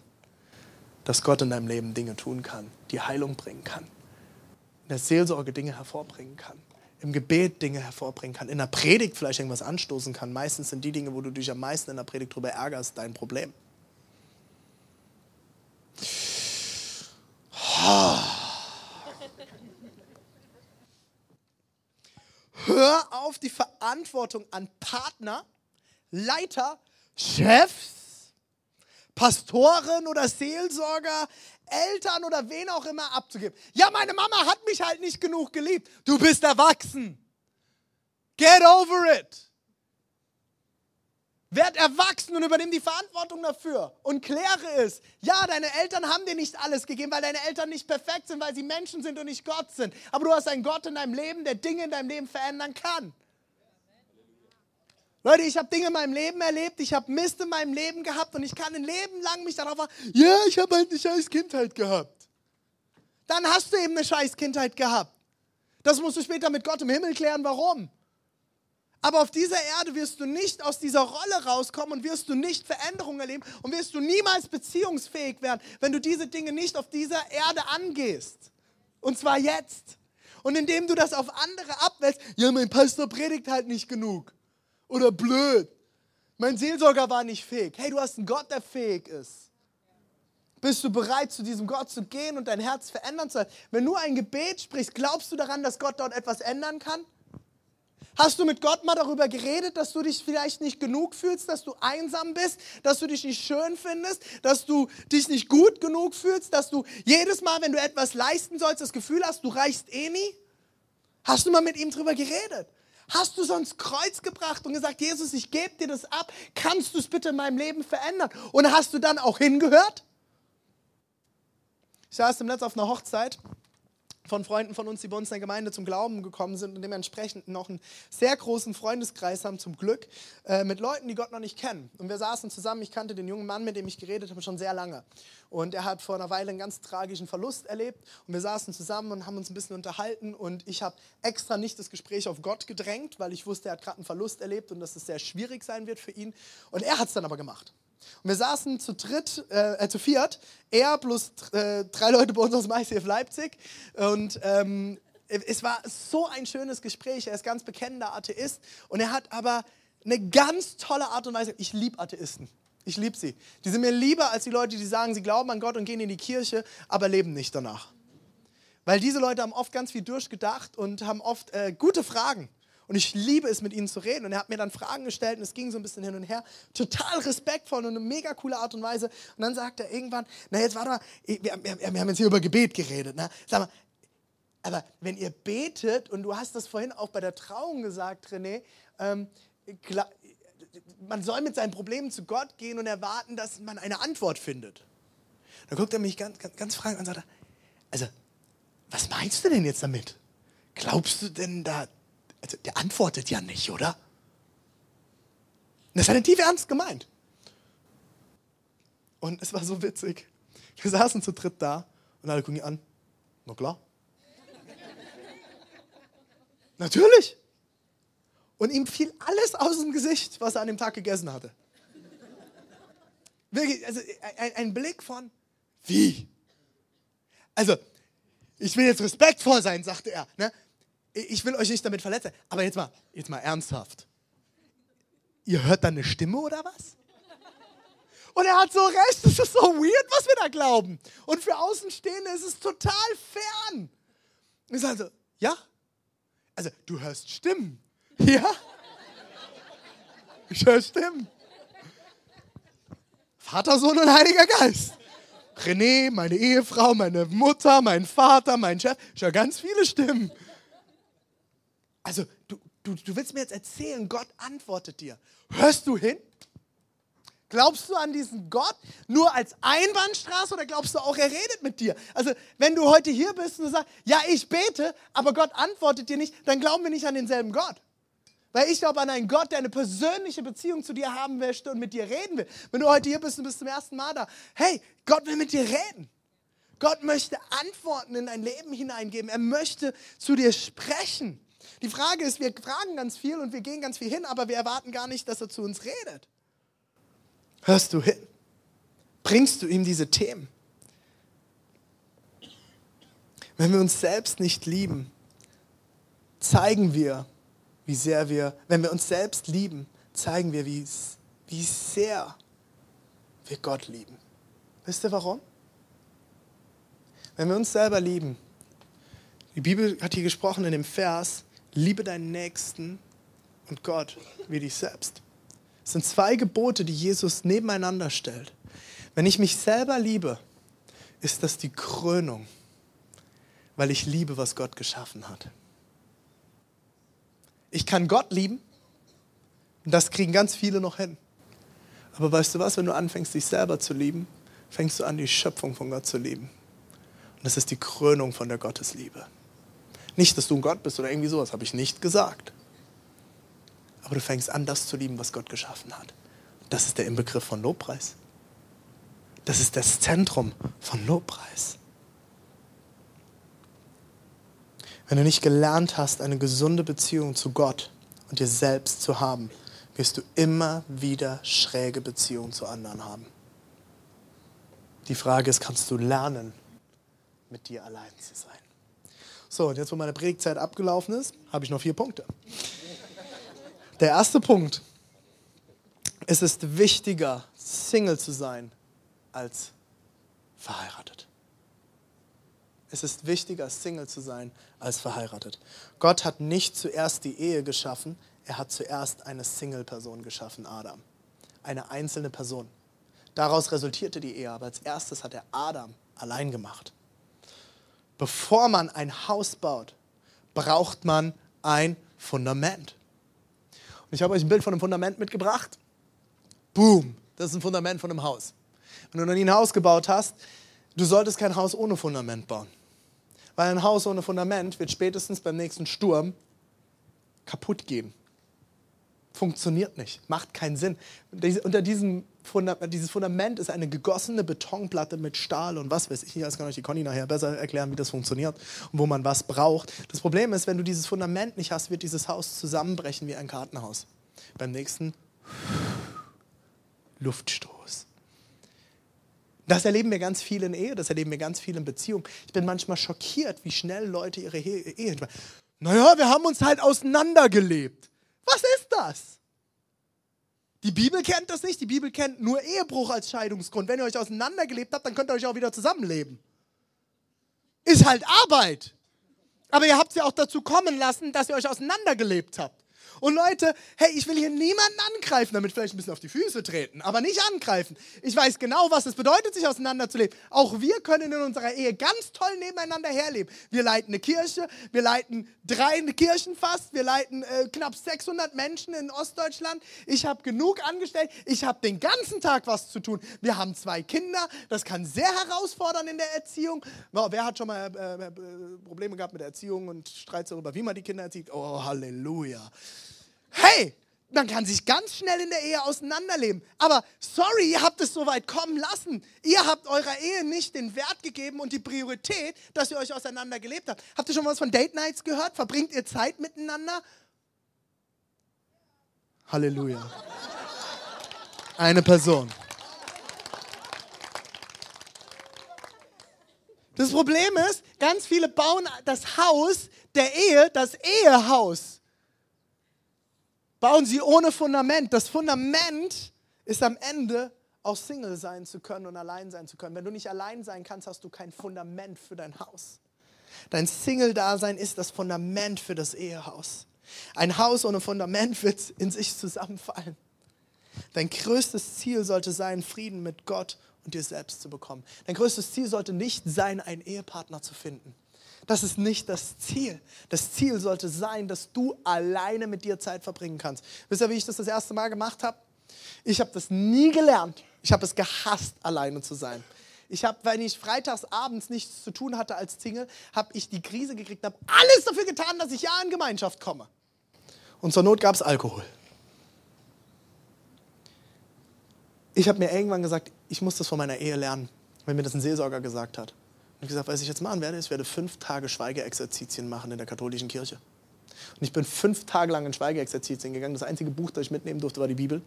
dass Gott in deinem Leben Dinge tun kann, die Heilung bringen kann. In der Seelsorge Dinge hervorbringen kann. Im Gebet Dinge hervorbringen kann. In der Predigt vielleicht irgendwas anstoßen kann. Meistens sind die Dinge, wo du dich am meisten in der Predigt darüber ärgerst, dein Problem. Oh. Hör auf die Verantwortung an Partner, Leiter, Chefs, Pastoren oder Seelsorger, Eltern oder wen auch immer abzugeben. Ja, meine Mama hat mich halt nicht genug geliebt. Du bist erwachsen. Get over it. Werd erwachsen und übernimm die Verantwortung dafür und kläre es. Ja, deine Eltern haben dir nicht alles gegeben, weil deine Eltern nicht perfekt sind, weil sie Menschen sind und nicht Gott sind. Aber du hast einen Gott in deinem Leben, der Dinge in deinem Leben verändern kann. Leute, ich habe Dinge in meinem Leben erlebt, ich habe Mist in meinem Leben gehabt und ich kann ein Leben lang mich darauf ja, yeah, ich habe halt eine scheiß Kindheit gehabt. Dann hast du eben eine scheiß Kindheit gehabt. Das musst du später mit Gott im Himmel klären, warum. Aber auf dieser Erde wirst du nicht aus dieser Rolle rauskommen und wirst du nicht Veränderungen erleben und wirst du niemals beziehungsfähig werden, wenn du diese Dinge nicht auf dieser Erde angehst. Und zwar jetzt. Und indem du das auf andere abwälzt, ja, mein Pastor predigt halt nicht genug. Oder blöd. Mein Seelsorger war nicht fähig. Hey, du hast einen Gott, der fähig ist. Bist du bereit, zu diesem Gott zu gehen und dein Herz verändern zu lassen? Wenn du ein Gebet sprichst, glaubst du daran, dass Gott dort etwas ändern kann? Hast du mit Gott mal darüber geredet, dass du dich vielleicht nicht genug fühlst, dass du einsam bist, dass du dich nicht schön findest, dass du dich nicht gut genug fühlst, dass du jedes Mal, wenn du etwas leisten sollst, das Gefühl hast, du reichst eh nie? Hast du mal mit ihm darüber geredet? Hast du sonst Kreuz gebracht und gesagt, Jesus, ich gebe dir das ab, kannst du es bitte in meinem Leben verändern? Und hast du dann auch hingehört? Ich saß im Netz auf einer Hochzeit von Freunden von uns, die bei uns in der Gemeinde zum Glauben gekommen sind und dementsprechend noch einen sehr großen Freundeskreis haben, zum Glück, äh, mit Leuten, die Gott noch nicht kennen. Und wir saßen zusammen, ich kannte den jungen Mann, mit dem ich geredet habe, schon sehr lange. Und er hat vor einer Weile einen ganz tragischen Verlust erlebt. Und wir saßen zusammen und haben uns ein bisschen unterhalten. Und ich habe extra nicht das Gespräch auf Gott gedrängt, weil ich wusste, er hat gerade einen Verlust erlebt und dass es sehr schwierig sein wird für ihn. Und er hat es dann aber gemacht. Und wir saßen zu dritt, äh, äh, zu viert, er plus äh, drei Leute bei uns aus dem ICF Leipzig. Und ähm, es war so ein schönes Gespräch. Er ist ganz bekennender Atheist und er hat aber eine ganz tolle Art und Weise. Ich liebe Atheisten. Ich liebe sie. Die sind mir lieber als die Leute, die sagen, sie glauben an Gott und gehen in die Kirche, aber leben nicht danach. Weil diese Leute haben oft ganz viel durchgedacht und haben oft äh, gute Fragen. Und ich liebe es, mit ihnen zu reden. Und er hat mir dann Fragen gestellt und es ging so ein bisschen hin und her. Total respektvoll und eine mega coole Art und Weise. Und dann sagt er irgendwann, na jetzt warte mal, wir, wir, wir haben jetzt hier über Gebet geredet. Ne? Sag mal, aber wenn ihr betet, und du hast das vorhin auch bei der Trauung gesagt, René, ähm, man soll mit seinen Problemen zu Gott gehen und erwarten, dass man eine Antwort findet. Dann guckt er mich ganz, ganz, ganz fragend an und sagt, also, was meinst du denn jetzt damit? Glaubst du denn da, also der antwortet ja nicht, oder? das hat er tief ernst gemeint. Und es war so witzig. Wir saßen zu dritt da und alle gucken ihn an. Na klar. Natürlich. Und ihm fiel alles aus dem Gesicht, was er an dem Tag gegessen hatte. Wirklich, also ein, ein Blick von, wie? Also, ich will jetzt respektvoll sein, sagte er. Ne? Ich will euch nicht damit verletzen, aber jetzt mal, jetzt mal ernsthaft. Ihr hört da eine Stimme oder was? Und er hat so recht, es ist so weird, was wir da glauben. Und für Außenstehende ist es total fern. Und ich sage so, ja? Also, du hörst Stimmen. [LAUGHS] Ja? Ich höre Stimmen. Vater, Sohn und Heiliger Geist. René, meine Ehefrau, meine Mutter, mein Vater, mein Chef. Ich höre ganz viele Stimmen. Also, du, du, du willst mir jetzt erzählen, Gott antwortet dir. Hörst du hin? Glaubst du an diesen Gott nur als Einbahnstraße oder glaubst du auch, er redet mit dir? Also, wenn du heute hier bist und du sagst, ja, ich bete, aber Gott antwortet dir nicht, dann glauben wir nicht an denselben Gott. Weil ich glaube an einen Gott, der eine persönliche Beziehung zu dir haben möchte und mit dir reden will. Wenn du heute hier bist und bist zum ersten Mal da, hey, Gott will mit dir reden. Gott möchte Antworten in dein Leben hineingeben. Er möchte zu dir sprechen. Die Frage ist, wir fragen ganz viel und wir gehen ganz viel hin, aber wir erwarten gar nicht, dass er zu uns redet. Hörst du hin? Bringst du ihm diese Themen? Wenn wir uns selbst nicht lieben, zeigen wir, wie sehr wir, wenn wir uns selbst lieben, zeigen wir, wie, wie sehr wir Gott lieben. Wisst ihr warum? Wenn wir uns selber lieben, die Bibel hat hier gesprochen in dem Vers, liebe deinen Nächsten und Gott wie dich selbst. Es sind zwei Gebote, die Jesus nebeneinander stellt. Wenn ich mich selber liebe, ist das die Krönung, weil ich liebe, was Gott geschaffen hat. Ich kann Gott lieben und das kriegen ganz viele noch hin. Aber weißt du was, wenn du anfängst, dich selber zu lieben, fängst du an, die Schöpfung von Gott zu lieben. Und das ist die Krönung von der Gottesliebe. Nicht, dass du ein Gott bist oder irgendwie sowas, habe ich nicht gesagt. Aber du fängst an, das zu lieben, was Gott geschaffen hat. Das ist der Inbegriff von Lobpreis. Das ist das Zentrum von Lobpreis. Wenn du nicht gelernt hast, eine gesunde Beziehung zu Gott und dir selbst zu haben, wirst du immer wieder schräge Beziehungen zu anderen haben. Die Frage ist, kannst du lernen, mit dir allein zu sein? So, und jetzt, wo meine Predigtzeit abgelaufen ist, habe ich noch vier Punkte. Der erste Punkt. Es ist wichtiger, Single zu sein, als verheiratet. Es ist wichtiger, Single zu sein, als verheiratet. Gott hat nicht zuerst die Ehe geschaffen, er hat zuerst eine Single-Person geschaffen, Adam. Eine einzelne Person. Daraus resultierte die Ehe, aber als erstes hat er Adam allein gemacht. Bevor man ein Haus baut, braucht man ein Fundament. Und ich habe euch ein Bild von einem Fundament mitgebracht. Boom, das ist ein Fundament von einem Haus. Wenn du noch nie ein Haus gebaut hast, du solltest kein Haus ohne Fundament bauen. Weil ein Haus ohne Fundament wird spätestens beim nächsten Sturm kaputt gehen funktioniert nicht, macht keinen Sinn. Unter diesem Fundament, dieses Fundament ist eine gegossene Betonplatte mit Stahl und was weiß ich nicht. Das kann euch die Conny nachher besser erklären, wie das funktioniert und wo man was braucht. Das Problem ist, wenn du dieses Fundament nicht hast, wird dieses Haus zusammenbrechen wie ein Kartenhaus. Beim nächsten Luftstoß. Das erleben wir ganz viel in Ehe, das erleben wir ganz viel in Beziehungen. Ich bin manchmal schockiert, wie schnell Leute ihre Ehe. Naja, wir haben uns halt auseinandergelebt. Was ist das? Die Bibel kennt das nicht. Die Bibel kennt nur Ehebruch als Scheidungsgrund. Wenn ihr euch auseinandergelebt habt, dann könnt ihr euch auch wieder zusammenleben. Ist halt Arbeit. Aber ihr habt sie auch dazu kommen lassen, dass ihr euch auseinandergelebt habt. Und Leute, hey, ich will hier niemanden angreifen, damit vielleicht ein bisschen auf die Füße treten, aber nicht angreifen. Ich weiß genau, was es bedeutet, sich auseinanderzuleben. Auch wir können in unserer Ehe ganz toll nebeneinander herleben. Wir leiten eine Kirche, wir leiten drei Kirchen fast, wir leiten äh, knapp 600 Menschen in Ostdeutschland. Ich habe genug angestellt, ich habe den ganzen Tag was zu tun. Wir haben zwei Kinder, das kann sehr herausfordern in der Erziehung. Wer hat schon mal äh, äh, Probleme gehabt mit der Erziehung und Streit darüber, wie man die Kinder erzieht? Oh, Halleluja. Hey, man kann sich ganz schnell in der Ehe auseinanderleben. Aber sorry, ihr habt es so weit kommen lassen. Ihr habt eurer Ehe nicht den Wert gegeben und die Priorität, dass ihr euch auseinandergelebt habt. Habt ihr schon was von Date Nights gehört? Verbringt ihr Zeit miteinander? Halleluja. Eine Person. Das Problem ist, ganz viele bauen das Haus der Ehe, das Ehehaus bauen sie ohne Fundament. Das Fundament ist am Ende auch Single sein zu können und allein sein zu können. Wenn du nicht allein sein kannst, hast du kein Fundament für dein Haus. Dein Single-Dasein ist das Fundament für das Ehehaus. Ein Haus ohne Fundament wird in sich zusammenfallen. Dein größtes Ziel sollte sein, Frieden mit Gott und dir selbst zu bekommen. Dein größtes Ziel sollte nicht sein, einen Ehepartner zu finden. Das ist nicht das Ziel. Das Ziel sollte sein, dass du alleine mit dir Zeit verbringen kannst. Wisst ihr, wie ich das das erste Mal gemacht habe? Ich habe das nie gelernt. Ich habe es gehasst, alleine zu sein. Ich habe, wenn ich freitags abends nichts zu tun hatte als Single, habe ich die Krise gekriegt, habe alles dafür getan, dass ich ja in Gemeinschaft komme. Und zur Not gab es Alkohol. Ich habe mir irgendwann gesagt, ich muss das von meiner Ehe lernen, wenn mir das ein Seelsorger gesagt hat. Und ich gesagt, was ich jetzt machen werde, ich werde fünf Tage Schweigeexerzitien machen in der katholischen Kirche. Und ich bin fünf Tage lang in Schweigeexerzitien gegangen. Das einzige Buch, das ich mitnehmen durfte, war die Bibel.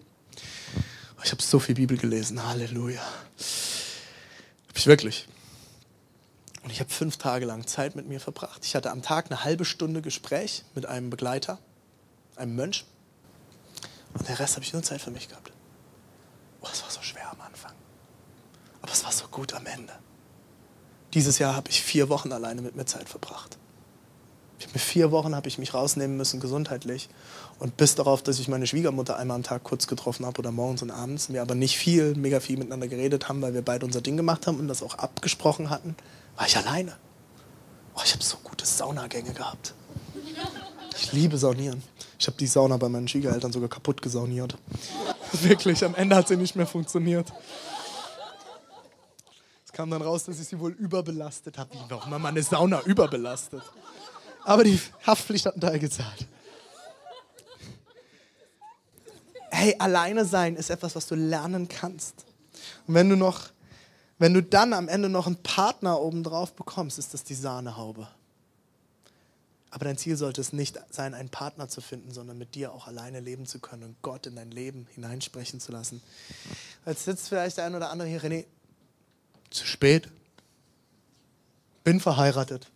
Ich habe so viel Bibel gelesen. Halleluja. Hab ich wirklich. Und ich habe fünf Tage lang Zeit mit mir verbracht. Ich hatte am Tag eine halbe Stunde Gespräch mit einem Begleiter, einem Mönch. Und den Rest habe ich nur Zeit für mich gehabt. Oh, es war so schwer am Anfang. Aber es war so gut am Ende. Dieses Jahr habe ich vier Wochen alleine mit mir Zeit verbracht. Für vier Wochen habe ich mich rausnehmen müssen, gesundheitlich. Und bis darauf, dass ich meine Schwiegermutter einmal am Tag kurz getroffen habe oder morgens und abends, wir aber nicht viel, mega viel miteinander geredet haben, weil wir beide unser Ding gemacht haben und das auch abgesprochen hatten, war ich alleine. Oh, ich habe so gute Saunagänge gehabt. Ich liebe Saunieren. Ich habe die Sauna bei meinen Schwiegereltern sogar kaputt gesauniert. [LAUGHS] Wirklich, am Ende hat sie nicht mehr funktioniert. Kam dann raus, dass ich sie wohl überbelastet habe. Wie noch mal meine Sauna überbelastet. Aber die Haftpflicht hat einen Teil gezahlt. Hey, alleine sein ist etwas, was du lernen kannst. Und wenn du noch, wenn du dann am Ende noch einen Partner obendrauf bekommst, ist das die Sahnehaube. Aber dein Ziel sollte es nicht sein, einen Partner zu finden, sondern mit dir auch alleine leben zu können und Gott in dein Leben hineinsprechen zu lassen. Jetzt sitzt vielleicht der ein oder andere hier, René, zu spät. Bin verheiratet.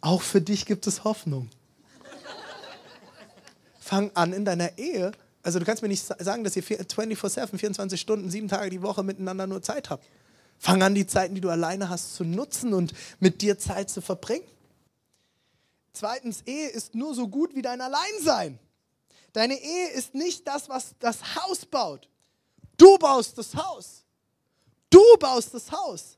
Auch für dich gibt es Hoffnung. Fang an in deiner Ehe. Also du kannst mir nicht sagen, dass ihr 24-7, 24 Stunden, sieben Tage die Woche miteinander nur Zeit habt. Fang an, die Zeiten, die du alleine hast, zu nutzen und mit dir Zeit zu verbringen. Zweitens, Ehe ist nur so gut wie dein Alleinsein. Deine Ehe ist nicht das, was das Haus baut. Du baust das Haus. Du baust das Haus.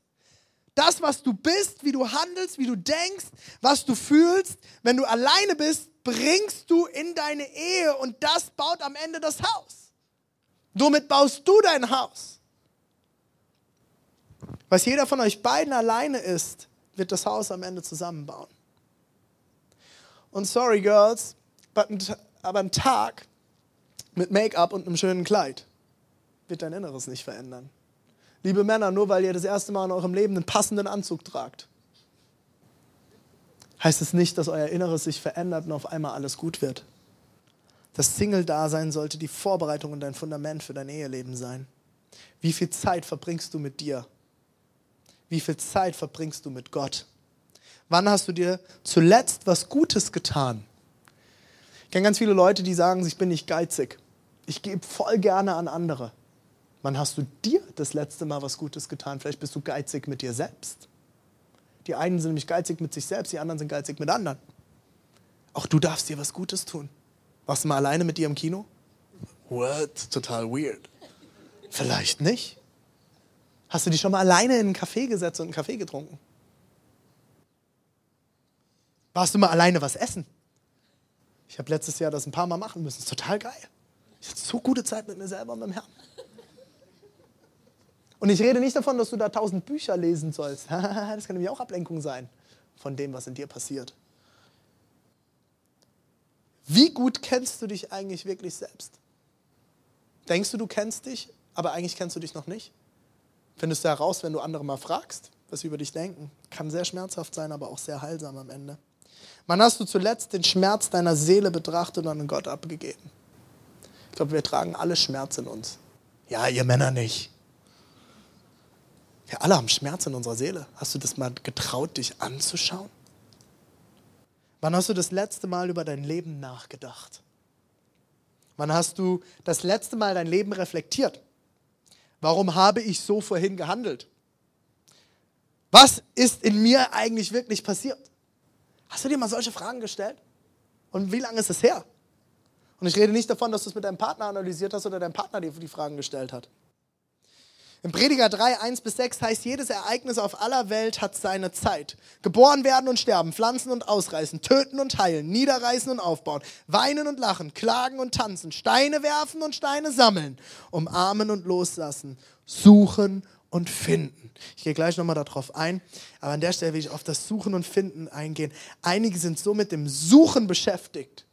Das, was du bist, wie du handelst, wie du denkst, was du fühlst, wenn du alleine bist, bringst du in deine Ehe und das baut am Ende das Haus. Somit baust du dein Haus. Was jeder von euch beiden alleine ist, wird das Haus am Ende zusammenbauen. Und sorry, Girls, aber ein Tag mit Make-up und einem schönen Kleid wird dein Inneres nicht verändern. Liebe Männer, nur weil ihr das erste Mal in eurem Leben einen passenden Anzug tragt, heißt es nicht, dass euer Inneres sich verändert und auf einmal alles gut wird. Das Single-Dasein sollte die Vorbereitung und dein Fundament für dein Eheleben sein. Wie viel Zeit verbringst du mit dir? Wie viel Zeit verbringst du mit Gott? Wann hast du dir zuletzt was Gutes getan? Ich kenne ganz viele Leute, die sagen, ich bin nicht geizig. Ich gebe voll gerne an andere. Wann hast du dir das letzte Mal was Gutes getan? Vielleicht bist du geizig mit dir selbst. Die einen sind nämlich geizig mit sich selbst, die anderen sind geizig mit anderen. Auch du darfst dir was Gutes tun. Warst du mal alleine mit dir im Kino? What? Total weird. Vielleicht nicht. Hast du dich schon mal alleine in einen Café gesetzt und einen Kaffee getrunken? Warst du mal alleine was essen? Ich habe letztes Jahr das ein paar Mal machen müssen. Das ist total geil. Ich hatte so gute Zeit mit mir selber und mit dem Herrn. Und ich rede nicht davon, dass du da tausend Bücher lesen sollst. [LAUGHS] das kann nämlich auch Ablenkung sein von dem, was in dir passiert. Wie gut kennst du dich eigentlich wirklich selbst? Denkst du, du kennst dich, aber eigentlich kennst du dich noch nicht? Findest du heraus, wenn du andere mal fragst, was sie über dich denken? Kann sehr schmerzhaft sein, aber auch sehr heilsam am Ende. Wann hast du zuletzt den Schmerz deiner Seele betrachtet und an Gott abgegeben? Ich glaube, wir tragen alle Schmerz in uns. Ja, ihr Männer nicht. Wir alle haben Schmerz in unserer Seele. Hast du das mal getraut, dich anzuschauen? Wann hast du das letzte Mal über dein Leben nachgedacht? Wann hast du das letzte Mal dein Leben reflektiert? Warum habe ich so vorhin gehandelt? Was ist in mir eigentlich wirklich passiert? Hast du dir mal solche Fragen gestellt? Und wie lange ist es her? Und ich rede nicht davon, dass du es mit deinem Partner analysiert hast oder dein Partner dir die Fragen gestellt hat. Im Prediger 3, 1 bis 6 heißt, jedes Ereignis auf aller Welt hat seine Zeit. Geboren werden und sterben, pflanzen und ausreißen, töten und heilen, niederreißen und aufbauen, weinen und lachen, klagen und tanzen, Steine werfen und Steine sammeln, umarmen und loslassen, suchen und finden. Ich gehe gleich nochmal darauf ein, aber an der Stelle will ich auf das Suchen und Finden eingehen. Einige sind so mit dem Suchen beschäftigt,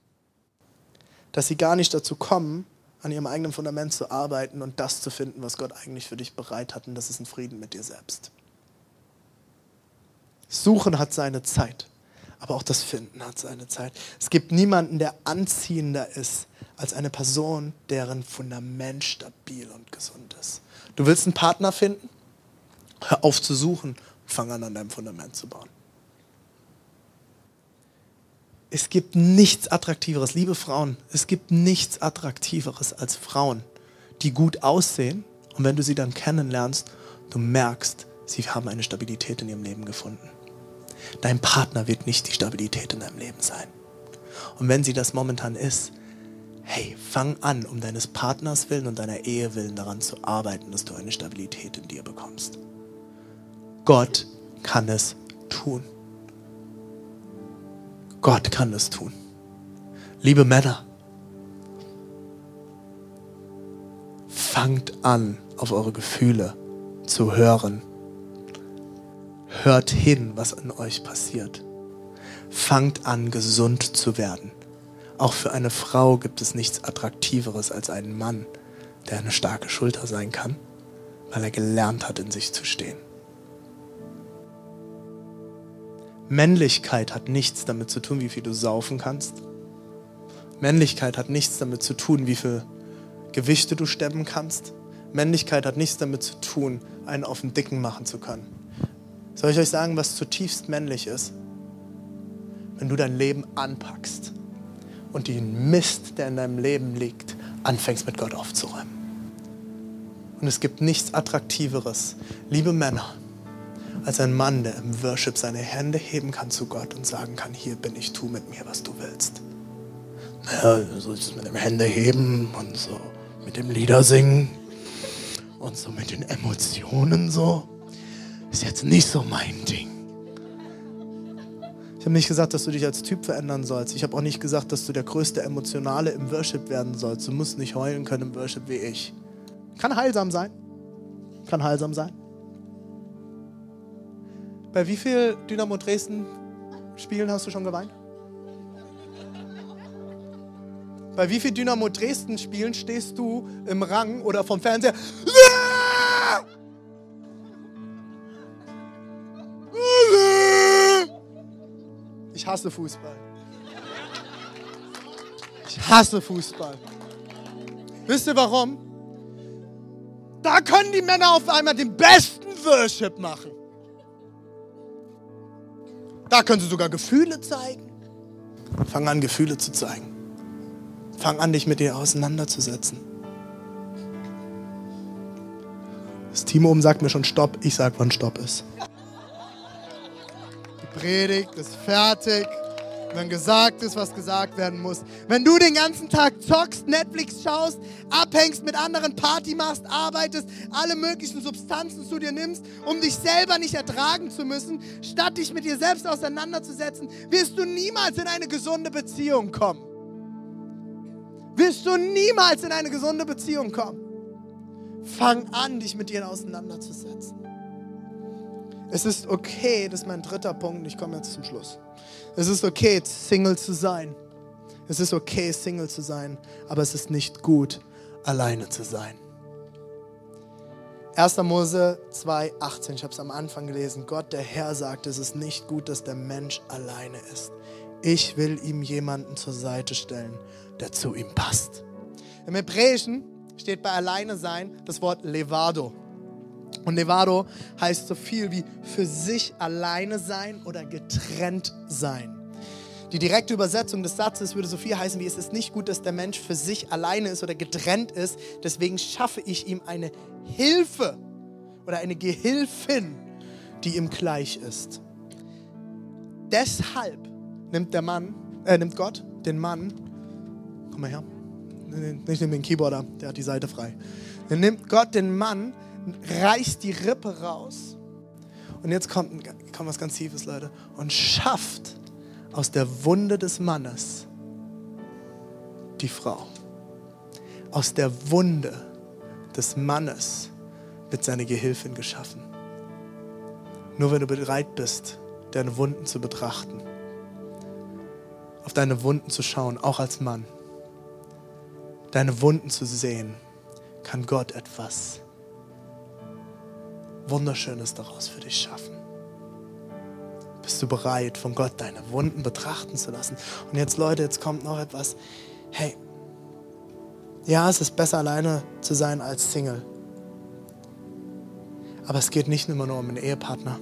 dass sie gar nicht dazu kommen, an ihrem eigenen Fundament zu arbeiten und das zu finden, was Gott eigentlich für dich bereit hat. Und das ist ein Frieden mit dir selbst. Suchen hat seine Zeit, aber auch das Finden hat seine Zeit. Es gibt niemanden, der anziehender ist als eine Person, deren Fundament stabil und gesund ist. Du willst einen Partner finden? Hör auf zu suchen fang an, an deinem Fundament zu bauen. Es gibt nichts Attraktiveres, liebe Frauen, es gibt nichts Attraktiveres als Frauen, die gut aussehen und wenn du sie dann kennenlernst, du merkst, sie haben eine Stabilität in ihrem Leben gefunden. Dein Partner wird nicht die Stabilität in deinem Leben sein. Und wenn sie das momentan ist, hey, fang an, um deines Partners willen und deiner Ehe willen daran zu arbeiten, dass du eine Stabilität in dir bekommst. Gott kann es tun. Gott kann es tun. Liebe Männer, fangt an, auf eure Gefühle zu hören. Hört hin, was in euch passiert. Fangt an, gesund zu werden. Auch für eine Frau gibt es nichts Attraktiveres als einen Mann, der eine starke Schulter sein kann, weil er gelernt hat, in sich zu stehen. Männlichkeit hat nichts damit zu tun, wie viel du saufen kannst. Männlichkeit hat nichts damit zu tun, wie viel Gewichte du stemmen kannst. Männlichkeit hat nichts damit zu tun, einen auf den Dicken machen zu können. Soll ich euch sagen, was zutiefst männlich ist? Wenn du dein Leben anpackst und den Mist, der in deinem Leben liegt, anfängst mit Gott aufzuräumen. Und es gibt nichts Attraktiveres, liebe Männer, als ein Mann, der im Worship seine Hände heben kann zu Gott und sagen kann, hier bin ich, tu mit mir, was du willst. Naja, so ist es mit dem Hände heben und so mit dem Lieder singen und so mit den Emotionen so, ist jetzt nicht so mein Ding. Ich habe nicht gesagt, dass du dich als Typ verändern sollst. Ich habe auch nicht gesagt, dass du der größte Emotionale im Worship werden sollst. Du musst nicht heulen können im Worship wie ich. Kann heilsam sein. Kann heilsam sein. Bei wie viel Dynamo Dresden Spielen hast du schon geweint? Bei wie viel Dynamo Dresden Spielen stehst du im Rang oder vom Fernseher? Ich hasse Fußball. Ich hasse Fußball. Wisst ihr warum? Da können die Männer auf einmal den besten Worship machen. Da können sie sogar Gefühle zeigen. Fang an, Gefühle zu zeigen. Fang an, dich mit dir auseinanderzusetzen. Das Team oben sagt mir schon Stopp. Ich sag, wann Stopp ist. Die Predigt ist fertig wenn gesagt ist, was gesagt werden muss. Wenn du den ganzen Tag zockst, Netflix schaust, abhängst, mit anderen Party machst, arbeitest, alle möglichen Substanzen zu dir nimmst, um dich selber nicht ertragen zu müssen, statt dich mit dir selbst auseinanderzusetzen, wirst du niemals in eine gesunde Beziehung kommen. Wirst du niemals in eine gesunde Beziehung kommen. Fang an, dich mit dir auseinanderzusetzen. Es ist okay, das ist mein dritter Punkt, ich komme jetzt zum Schluss. Es ist okay, Single zu sein. Es ist okay, Single zu sein, aber es ist nicht gut, alleine zu sein. 1. Mose 2,18, ich habe es am Anfang gelesen. Gott, der Herr, sagt, es ist nicht gut, dass der Mensch alleine ist. Ich will ihm jemanden zur Seite stellen, der zu ihm passt. Im Hebräischen steht bei alleine sein das Wort Levado. Und Nevado heißt so viel wie für sich alleine sein oder getrennt sein. Die direkte Übersetzung des Satzes würde so viel heißen wie es ist nicht gut, dass der Mensch für sich alleine ist oder getrennt ist, deswegen schaffe ich ihm eine Hilfe oder eine Gehilfin, die ihm gleich ist. Deshalb nimmt der Mann, äh, nimmt Gott den Mann, komm mal her, ich nehme den Keyboarder, der hat die Seite frei. Dann nimmt Gott den Mann reißt die Rippe raus. Und jetzt kommt, kommt was ganz Tiefes, Leute. Und schafft aus der Wunde des Mannes die Frau. Aus der Wunde des Mannes wird seine Gehilfin geschaffen. Nur wenn du bereit bist, deine Wunden zu betrachten, auf deine Wunden zu schauen, auch als Mann, deine Wunden zu sehen, kann Gott etwas Wunderschönes daraus für dich schaffen. Bist du bereit, von Gott deine Wunden betrachten zu lassen? Und jetzt, Leute, jetzt kommt noch etwas. Hey, ja, es ist besser alleine zu sein als Single. Aber es geht nicht immer nur um einen Ehepartner.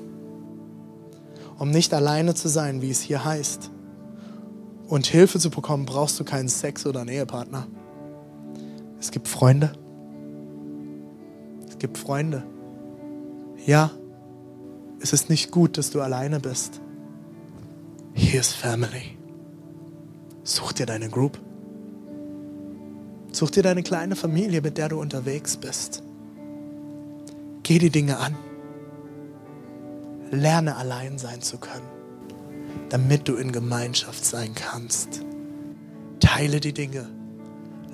Um nicht alleine zu sein, wie es hier heißt. Und Hilfe zu bekommen, brauchst du keinen Sex oder einen Ehepartner. Es gibt Freunde. Es gibt Freunde. Ja, es ist nicht gut, dass du alleine bist. Here's Family. Such dir deine Group. Such dir deine kleine Familie, mit der du unterwegs bist. Geh die Dinge an. Lerne allein sein zu können, damit du in Gemeinschaft sein kannst. Teile die Dinge.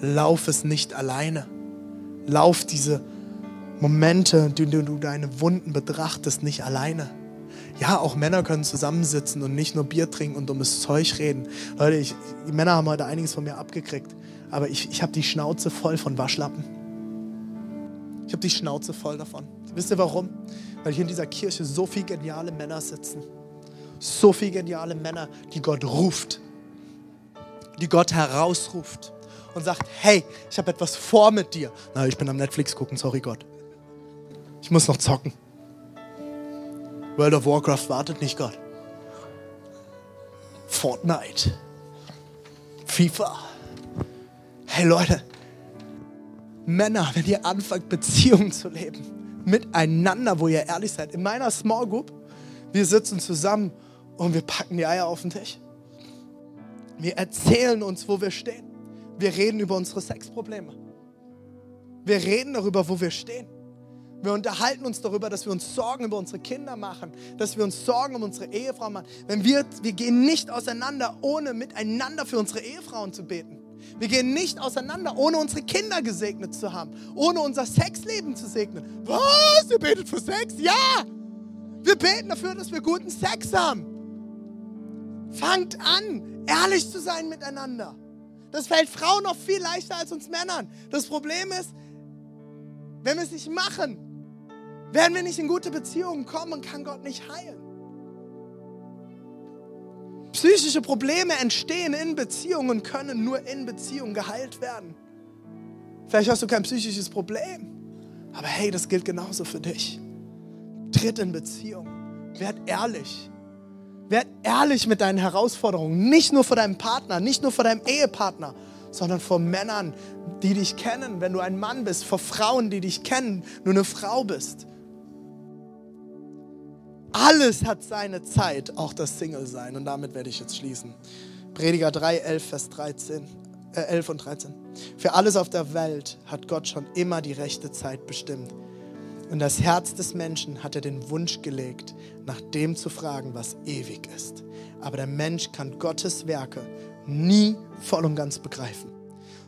Lauf es nicht alleine. Lauf diese Momente, die du deine Wunden betrachtest, nicht alleine. Ja, auch Männer können zusammensitzen und nicht nur Bier trinken und dummes Zeug reden. Leute, ich, die Männer haben heute einiges von mir abgekriegt, aber ich, ich habe die Schnauze voll von Waschlappen. Ich habe die Schnauze voll davon. Wisst ihr warum? Weil hier in dieser Kirche so viele geniale Männer sitzen. So viele geniale Männer, die Gott ruft. Die Gott herausruft und sagt, hey, ich habe etwas vor mit dir. Na, ich bin am Netflix gucken, sorry Gott. Ich muss noch zocken. World of Warcraft wartet nicht Gott. Fortnite. FIFA. Hey Leute, Männer, wenn ihr anfangt, Beziehungen zu leben, miteinander, wo ihr ehrlich seid, in meiner Small Group, wir sitzen zusammen und wir packen die Eier auf den Tisch. Wir erzählen uns, wo wir stehen. Wir reden über unsere Sexprobleme. Wir reden darüber, wo wir stehen. Wir unterhalten uns darüber, dass wir uns Sorgen über unsere Kinder machen, dass wir uns Sorgen um unsere Ehefrau machen. Wenn wir, wir gehen nicht auseinander, ohne miteinander für unsere Ehefrauen zu beten. Wir gehen nicht auseinander, ohne unsere Kinder gesegnet zu haben, ohne unser Sexleben zu segnen. Was? Ihr betet für Sex? Ja! Wir beten dafür, dass wir guten Sex haben. Fangt an, ehrlich zu sein miteinander. Das fällt Frauen noch viel leichter als uns Männern. Das Problem ist, wenn wir es nicht machen, werden wir nicht in gute Beziehungen kommen kann Gott nicht heilen. Psychische Probleme entstehen in Beziehungen und können nur in Beziehungen geheilt werden. Vielleicht hast du kein psychisches Problem, aber hey, das gilt genauso für dich. Tritt in Beziehung. Werd ehrlich. Werd ehrlich mit deinen Herausforderungen. Nicht nur vor deinem Partner, nicht nur vor deinem Ehepartner, sondern vor Männern, die dich kennen, wenn du ein Mann bist, vor Frauen, die dich kennen, du eine Frau bist. Alles hat seine Zeit, auch das Single-Sein. Und damit werde ich jetzt schließen. Prediger 3, 11, Vers 13, äh, 11 und 13. Für alles auf der Welt hat Gott schon immer die rechte Zeit bestimmt. Und das Herz des Menschen hat er den Wunsch gelegt, nach dem zu fragen, was ewig ist. Aber der Mensch kann Gottes Werke nie voll und ganz begreifen.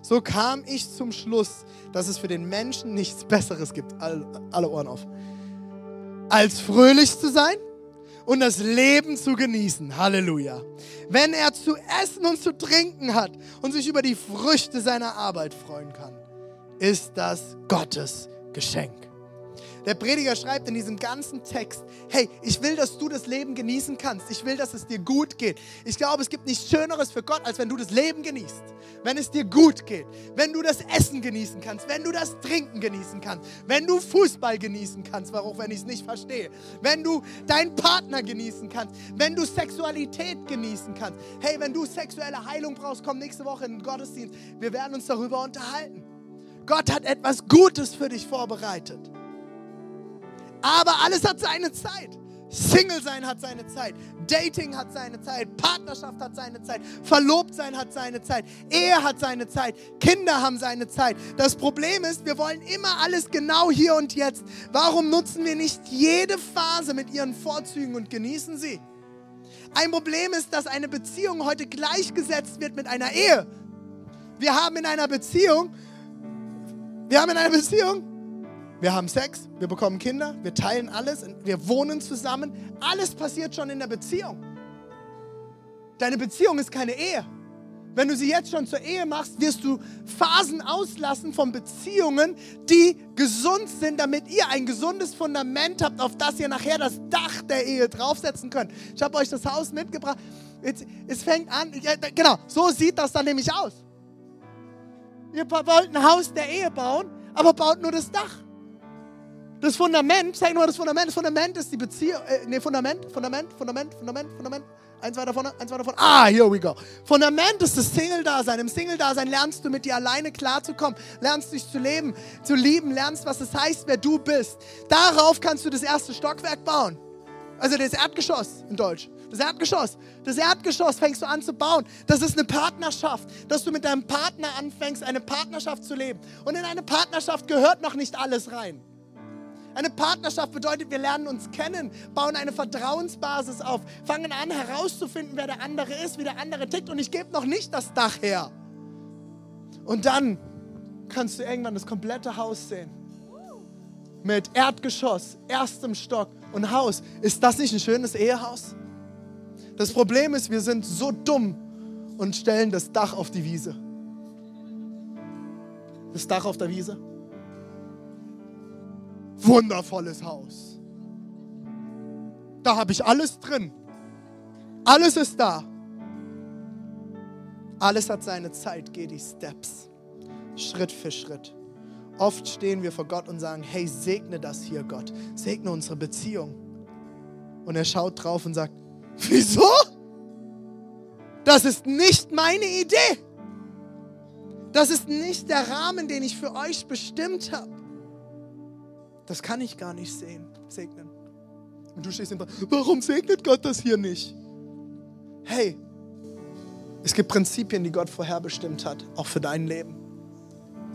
So kam ich zum Schluss, dass es für den Menschen nichts Besseres gibt. Alle, alle Ohren auf als fröhlich zu sein und das Leben zu genießen. Halleluja. Wenn er zu essen und zu trinken hat und sich über die Früchte seiner Arbeit freuen kann, ist das Gottes Geschenk. Der Prediger schreibt in diesem ganzen Text, hey, ich will, dass du das Leben genießen kannst. Ich will, dass es dir gut geht. Ich glaube, es gibt nichts Schöneres für Gott, als wenn du das Leben genießt. Wenn es dir gut geht. Wenn du das Essen genießen kannst. Wenn du das Trinken genießen kannst. Wenn du Fußball genießen kannst, auch wenn ich es nicht verstehe. Wenn du deinen Partner genießen kannst. Wenn du Sexualität genießen kannst. Hey, wenn du sexuelle Heilung brauchst, komm nächste Woche in den Gottesdienst. Wir werden uns darüber unterhalten. Gott hat etwas Gutes für dich vorbereitet. Aber alles hat seine Zeit. Single sein hat seine Zeit, Dating hat seine Zeit, Partnerschaft hat seine Zeit, Verlobt sein hat seine Zeit, Ehe hat seine Zeit, Kinder haben seine Zeit. Das Problem ist, wir wollen immer alles genau hier und jetzt. Warum nutzen wir nicht jede Phase mit ihren Vorzügen und genießen sie? Ein Problem ist, dass eine Beziehung heute gleichgesetzt wird mit einer Ehe. Wir haben in einer Beziehung, wir haben in einer Beziehung wir haben Sex, wir bekommen Kinder, wir teilen alles, wir wohnen zusammen. Alles passiert schon in der Beziehung. Deine Beziehung ist keine Ehe. Wenn du sie jetzt schon zur Ehe machst, wirst du Phasen auslassen von Beziehungen, die gesund sind, damit ihr ein gesundes Fundament habt, auf das ihr nachher das Dach der Ehe draufsetzen könnt. Ich habe euch das Haus mitgebracht. Es, es fängt an, ja, genau, so sieht das dann nämlich aus. Ihr wollt ein Haus der Ehe bauen, aber baut nur das Dach. Das Fundament, zeig nur das Fundament. Das Fundament ist die Beziehung. Äh, nee, Fundament, Fundament, Fundament, Fundament, Fundament. Eins weiter vorne, eins weiter vorne. Ah, here we go. Fundament ist das Single-Dasein. Im Single-Dasein lernst du mit dir alleine klarzukommen, lernst dich zu leben, zu lieben, lernst, was es heißt, wer du bist. Darauf kannst du das erste Stockwerk bauen. Also das Erdgeschoss in Deutsch. Das Erdgeschoss. Das Erdgeschoss fängst du an zu bauen. Das ist eine Partnerschaft, dass du mit deinem Partner anfängst, eine Partnerschaft zu leben. Und in eine Partnerschaft gehört noch nicht alles rein. Eine Partnerschaft bedeutet, wir lernen uns kennen, bauen eine Vertrauensbasis auf, fangen an herauszufinden, wer der andere ist, wie der andere tickt. Und ich gebe noch nicht das Dach her. Und dann kannst du irgendwann das komplette Haus sehen. Mit Erdgeschoss, erstem Stock und Haus. Ist das nicht ein schönes Ehehaus? Das Problem ist, wir sind so dumm und stellen das Dach auf die Wiese. Das Dach auf der Wiese. Wundervolles Haus. Da habe ich alles drin. Alles ist da. Alles hat seine Zeit. Geh die Steps. Schritt für Schritt. Oft stehen wir vor Gott und sagen, hey, segne das hier, Gott. Segne unsere Beziehung. Und er schaut drauf und sagt, wieso? Das ist nicht meine Idee. Das ist nicht der Rahmen, den ich für euch bestimmt habe. Das kann ich gar nicht sehen, segnen. Und du stehst immer, warum segnet Gott das hier nicht? Hey, es gibt Prinzipien, die Gott vorherbestimmt hat, auch für dein Leben.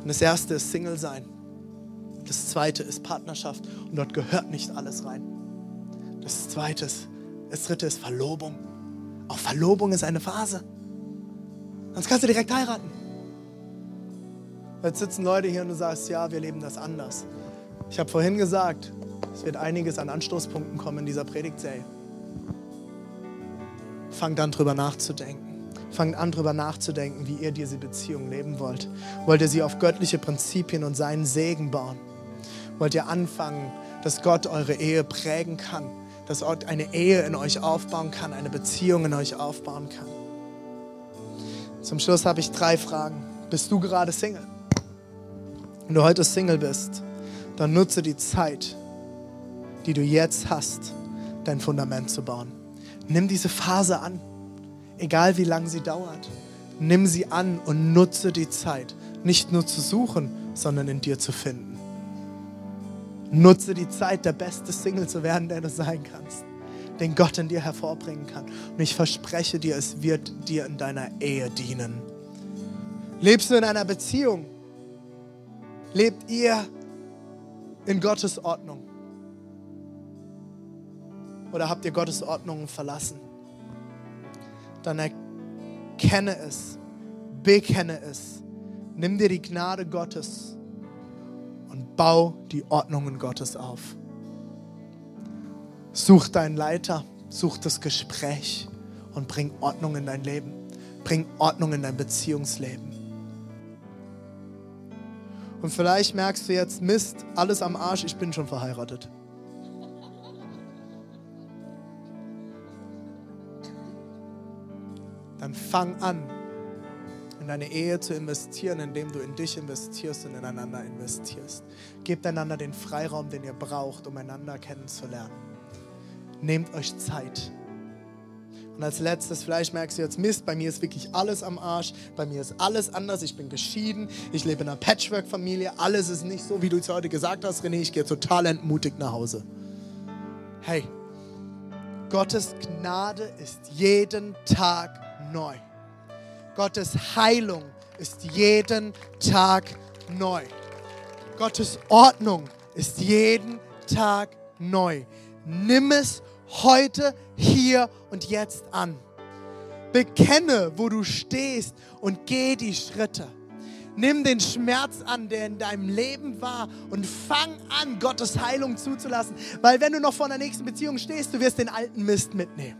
Und das erste ist Single sein. Das zweite ist Partnerschaft. Und dort gehört nicht alles rein. Das zweite ist, das dritte ist Verlobung. Auch Verlobung ist eine Phase. Sonst kannst du direkt heiraten. Jetzt sitzen Leute hier und du sagst, ja, wir leben das anders. Ich habe vorhin gesagt, es wird einiges an Anstoßpunkten kommen in dieser Predigtserie. Fangt an, drüber nachzudenken. Fangt an, drüber nachzudenken, wie ihr diese Beziehung leben wollt. Wollt ihr sie auf göttliche Prinzipien und seinen Segen bauen? Wollt ihr anfangen, dass Gott eure Ehe prägen kann? Dass Gott eine Ehe in euch aufbauen kann, eine Beziehung in euch aufbauen kann? Zum Schluss habe ich drei Fragen. Bist du gerade Single? Wenn du heute Single bist, dann nutze die Zeit, die du jetzt hast, dein Fundament zu bauen. Nimm diese Phase an, egal wie lange sie dauert. Nimm sie an und nutze die Zeit, nicht nur zu suchen, sondern in dir zu finden. Nutze die Zeit, der beste Single zu werden, der du sein kannst, den Gott in dir hervorbringen kann. Und ich verspreche dir, es wird dir in deiner Ehe dienen. Lebst du in einer Beziehung? Lebt ihr in Gottes Ordnung? Oder habt ihr Gottes Ordnung verlassen? Dann erkenne es, bekenne es, nimm dir die Gnade Gottes und bau die Ordnungen Gottes auf. Such deinen Leiter, such das Gespräch und bring Ordnung in dein Leben. Bring Ordnung in dein Beziehungsleben. Und vielleicht merkst du jetzt, Mist, alles am Arsch, ich bin schon verheiratet. Dann fang an, in deine Ehe zu investieren, indem du in dich investierst und ineinander investierst. Gebt einander den Freiraum, den ihr braucht, um einander kennenzulernen. Nehmt euch Zeit. Und als letztes, vielleicht merkst du jetzt, Mist, bei mir ist wirklich alles am Arsch, bei mir ist alles anders, ich bin geschieden, ich lebe in einer Patchwork-Familie, alles ist nicht so, wie du es heute gesagt hast, René, ich gehe total entmutigt nach Hause. Hey, Gottes Gnade ist jeden Tag neu. Gottes Heilung ist jeden Tag neu. Gottes Ordnung ist jeden Tag neu. Nimm es heute, hier und jetzt an. Bekenne, wo du stehst und geh die Schritte. Nimm den Schmerz an, der in deinem Leben war und fang an, Gottes Heilung zuzulassen. Weil wenn du noch vor der nächsten Beziehung stehst, du wirst den alten Mist mitnehmen.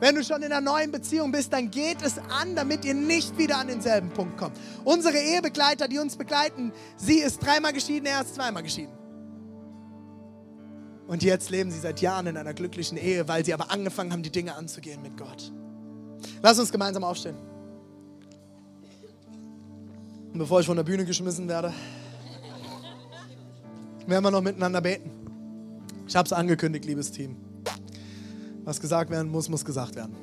Wenn du schon in einer neuen Beziehung bist, dann geht es an, damit ihr nicht wieder an denselben Punkt kommt. Unsere Ehebegleiter, die uns begleiten, sie ist dreimal geschieden, er ist zweimal geschieden. Und jetzt leben sie seit Jahren in einer glücklichen Ehe, weil sie aber angefangen haben, die Dinge anzugehen mit Gott. Lass uns gemeinsam aufstehen. Und bevor ich von der Bühne geschmissen werde, werden wir noch miteinander beten. Ich habe es angekündigt, liebes Team. Was gesagt werden muss, muss gesagt werden.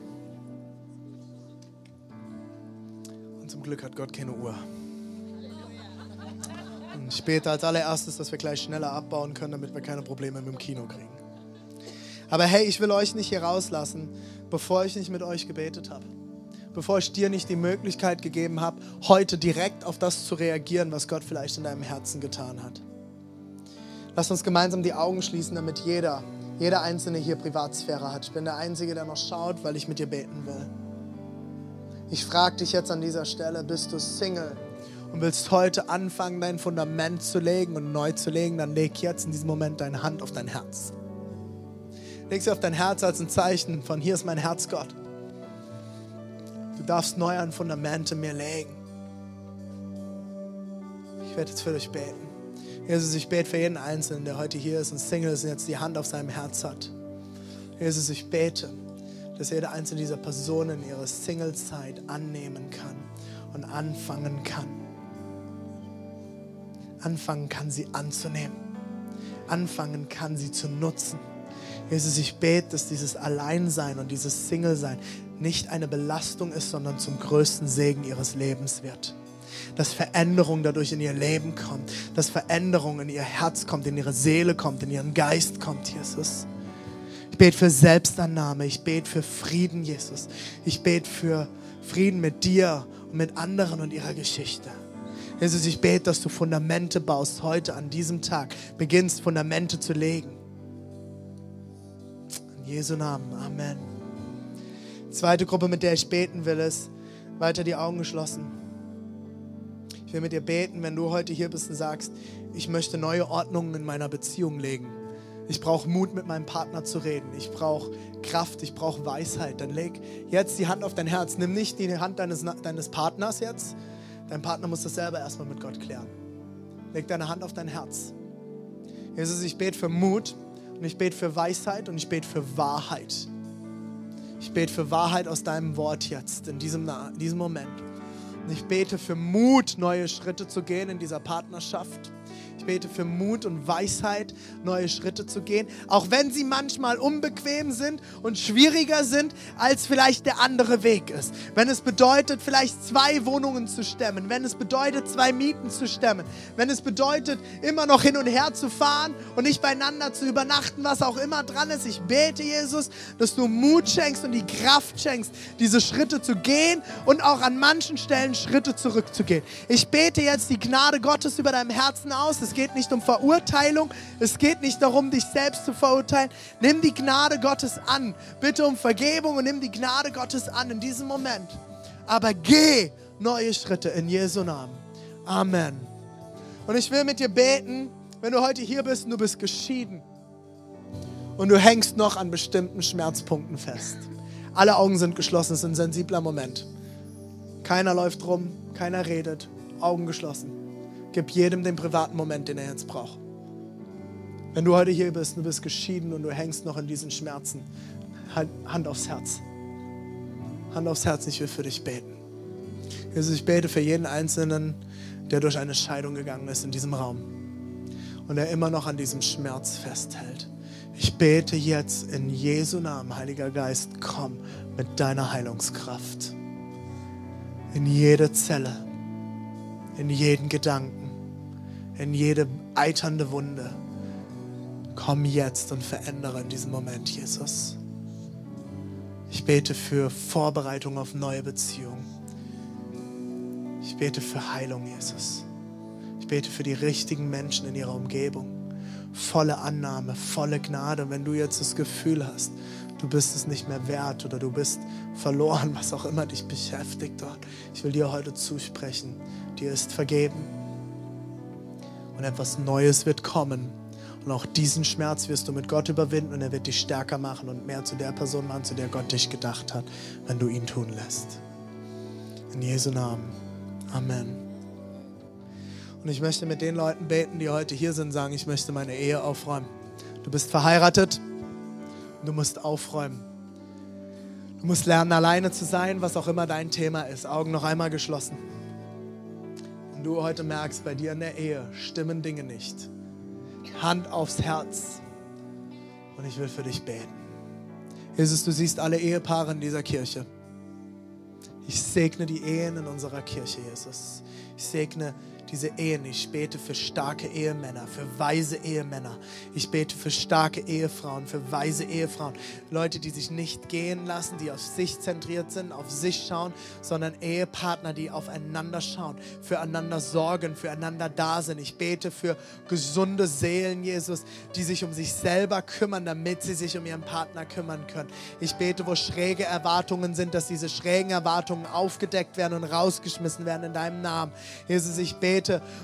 Und zum Glück hat Gott keine Uhr. Und später als allererstes, dass wir gleich schneller abbauen können, damit wir keine Probleme mit dem Kino kriegen. Aber hey, ich will euch nicht hier rauslassen, bevor ich nicht mit euch gebetet habe. Bevor ich dir nicht die Möglichkeit gegeben habe, heute direkt auf das zu reagieren, was Gott vielleicht in deinem Herzen getan hat. Lass uns gemeinsam die Augen schließen, damit jeder, jeder Einzelne hier Privatsphäre hat. Ich bin der Einzige, der noch schaut, weil ich mit dir beten will. Ich frage dich jetzt an dieser Stelle, bist du Single und willst heute anfangen, dein Fundament zu legen und neu zu legen, dann leg jetzt in diesem Moment deine Hand auf dein Herz. Leg sie auf dein Herz als ein Zeichen von hier ist mein Herz, Gott. Du darfst neu ein Fundament in mir legen. Ich werde jetzt für dich beten. Jesus, ich bete für jeden Einzelnen, der heute hier ist und Single ist und jetzt die Hand auf seinem Herz hat. Jesus, ich bete, dass jede einzelne dieser Personen ihre Singlezeit annehmen kann und anfangen kann. Anfangen kann sie anzunehmen. Anfangen kann sie zu nutzen. Jesus, ich bete, dass dieses Alleinsein und dieses Single-Sein nicht eine Belastung ist, sondern zum größten Segen ihres Lebens wird. Dass Veränderung dadurch in ihr Leben kommt, dass Veränderung in ihr Herz kommt, in ihre Seele kommt, in ihren Geist kommt, Jesus. Ich bete für Selbstannahme, ich bete für Frieden, Jesus. Ich bete für Frieden mit dir und mit anderen und ihrer Geschichte. Jesus, ich bete, dass du Fundamente baust heute an diesem Tag, beginnst Fundamente zu legen. In Jesu Namen, Amen. Zweite Gruppe, mit der ich beten will, ist weiter die Augen geschlossen. Ich will mit dir beten, wenn du heute hier bist und sagst, ich möchte neue Ordnungen in meiner Beziehung legen. Ich brauche Mut, mit meinem Partner zu reden. Ich brauche Kraft, ich brauche Weisheit. Dann leg jetzt die Hand auf dein Herz. Nimm nicht die Hand deines, deines Partners jetzt. Dein Partner muss das selber erstmal mit Gott klären. Leg deine Hand auf dein Herz. Jesus, ich bete für Mut und ich bete für Weisheit und ich bete für Wahrheit. Ich bete für Wahrheit aus deinem Wort jetzt, in diesem, in diesem Moment. Und ich bete für Mut, neue Schritte zu gehen in dieser Partnerschaft bete für Mut und Weisheit, neue Schritte zu gehen, auch wenn sie manchmal unbequem sind und schwieriger sind, als vielleicht der andere Weg ist. Wenn es bedeutet, vielleicht zwei Wohnungen zu stemmen, wenn es bedeutet, zwei Mieten zu stemmen, wenn es bedeutet, immer noch hin und her zu fahren und nicht beieinander zu übernachten, was auch immer dran ist. Ich bete, Jesus, dass du Mut schenkst und die Kraft schenkst, diese Schritte zu gehen und auch an manchen Stellen Schritte zurückzugehen. Ich bete jetzt die Gnade Gottes über deinem Herzen aus. Es geht nicht um Verurteilung, es geht nicht darum, dich selbst zu verurteilen. Nimm die Gnade Gottes an. Bitte um Vergebung und nimm die Gnade Gottes an in diesem Moment. Aber geh neue Schritte in Jesu Namen. Amen. Und ich will mit dir beten, wenn du heute hier bist und du bist geschieden und du hängst noch an bestimmten Schmerzpunkten fest. Alle Augen sind geschlossen, es ist ein sensibler Moment. Keiner läuft rum, keiner redet, Augen geschlossen. Gib jedem den privaten Moment, den er jetzt braucht. Wenn du heute hier bist, du bist geschieden und du hängst noch in diesen Schmerzen, halt Hand aufs Herz. Hand aufs Herz, ich will für dich beten. Jesus, ich bete für jeden Einzelnen, der durch eine Scheidung gegangen ist in diesem Raum und der immer noch an diesem Schmerz festhält. Ich bete jetzt in Jesu Namen, Heiliger Geist, komm mit deiner Heilungskraft in jede Zelle, in jeden Gedanken in jede eiternde Wunde. Komm jetzt und verändere in diesem Moment, Jesus. Ich bete für Vorbereitung auf neue Beziehungen. Ich bete für Heilung, Jesus. Ich bete für die richtigen Menschen in ihrer Umgebung. Volle Annahme, volle Gnade. Und wenn du jetzt das Gefühl hast, du bist es nicht mehr wert oder du bist verloren, was auch immer dich beschäftigt dort, ich will dir heute zusprechen. Dir ist vergeben und etwas Neues wird kommen. Und auch diesen Schmerz wirst du mit Gott überwinden und er wird dich stärker machen und mehr zu der Person machen, zu der Gott dich gedacht hat, wenn du ihn tun lässt. In Jesu Namen. Amen. Und ich möchte mit den Leuten beten, die heute hier sind, sagen, ich möchte meine Ehe aufräumen. Du bist verheiratet du musst aufräumen. Du musst lernen, alleine zu sein, was auch immer dein Thema ist. Augen noch einmal geschlossen und du heute merkst, bei dir in der Ehe stimmen Dinge nicht, Hand aufs Herz und ich will für dich beten. Jesus, du siehst alle Ehepaare in dieser Kirche. Ich segne die Ehen in unserer Kirche, Jesus. Ich segne diese Ehen. Ich bete für starke Ehemänner, für weise Ehemänner. Ich bete für starke Ehefrauen, für weise Ehefrauen. Leute, die sich nicht gehen lassen, die auf sich zentriert sind, auf sich schauen, sondern Ehepartner, die aufeinander schauen, füreinander sorgen, füreinander da sind. Ich bete für gesunde Seelen, Jesus, die sich um sich selber kümmern, damit sie sich um ihren Partner kümmern können. Ich bete, wo schräge Erwartungen sind, dass diese schrägen Erwartungen aufgedeckt werden und rausgeschmissen werden in deinem Namen. Jesus, ich bete,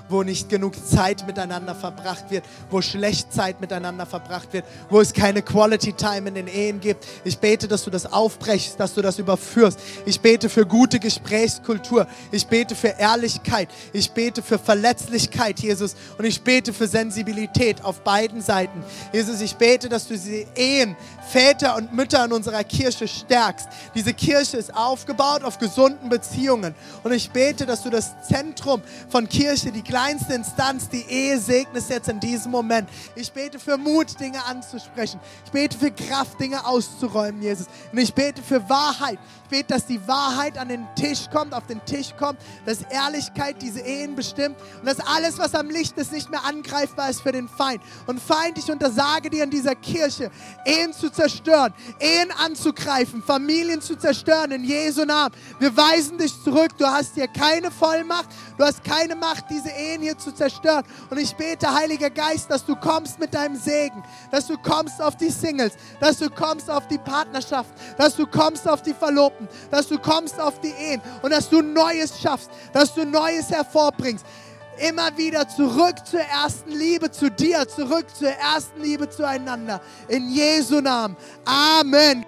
wo nicht genug Zeit miteinander verbracht wird, wo schlecht Zeit miteinander verbracht wird, wo es keine Quality Time in den Ehen gibt. Ich bete, dass du das aufbrechst, dass du das überführst. Ich bete für gute Gesprächskultur. Ich bete für Ehrlichkeit. Ich bete für Verletzlichkeit, Jesus. Und ich bete für Sensibilität auf beiden Seiten. Jesus, ich bete, dass du diese Ehen, Väter und Mütter in unserer Kirche stärkst. Diese Kirche ist aufgebaut auf gesunden Beziehungen. Und ich bete, dass du das Zentrum von Kirche, die kleinste Instanz, die Ehe segnest jetzt in diesem Moment. Ich bete für Mut, Dinge anzusprechen. Ich bete für Kraft, Dinge auszuräumen, Jesus. Und ich bete für Wahrheit. Ich bete, dass die Wahrheit an den Tisch kommt, auf den Tisch kommt, dass Ehrlichkeit diese Ehen bestimmt und dass alles, was am Licht ist, nicht mehr angreifbar ist für den Feind. Und Feind, ich untersage dir in dieser Kirche, Ehen zu zerstören, Ehen anzugreifen, Familien zu zerstören in Jesu Namen. Wir weisen dich zurück. Du hast hier keine Vollmacht, du hast keine Macht, diese Ehen hier zu zerstören. Und ich bete, Heiliger Geist, dass du kommst mit deinem Segen, dass du kommst auf die Singles, dass du kommst auf die Partnerschaft, dass du kommst auf die Verlobten, dass du kommst auf die Ehen und dass du Neues schaffst, dass du Neues hervorbringst immer wieder zurück zur ersten Liebe zu dir, zurück zur ersten Liebe zueinander. In Jesu Namen. Amen.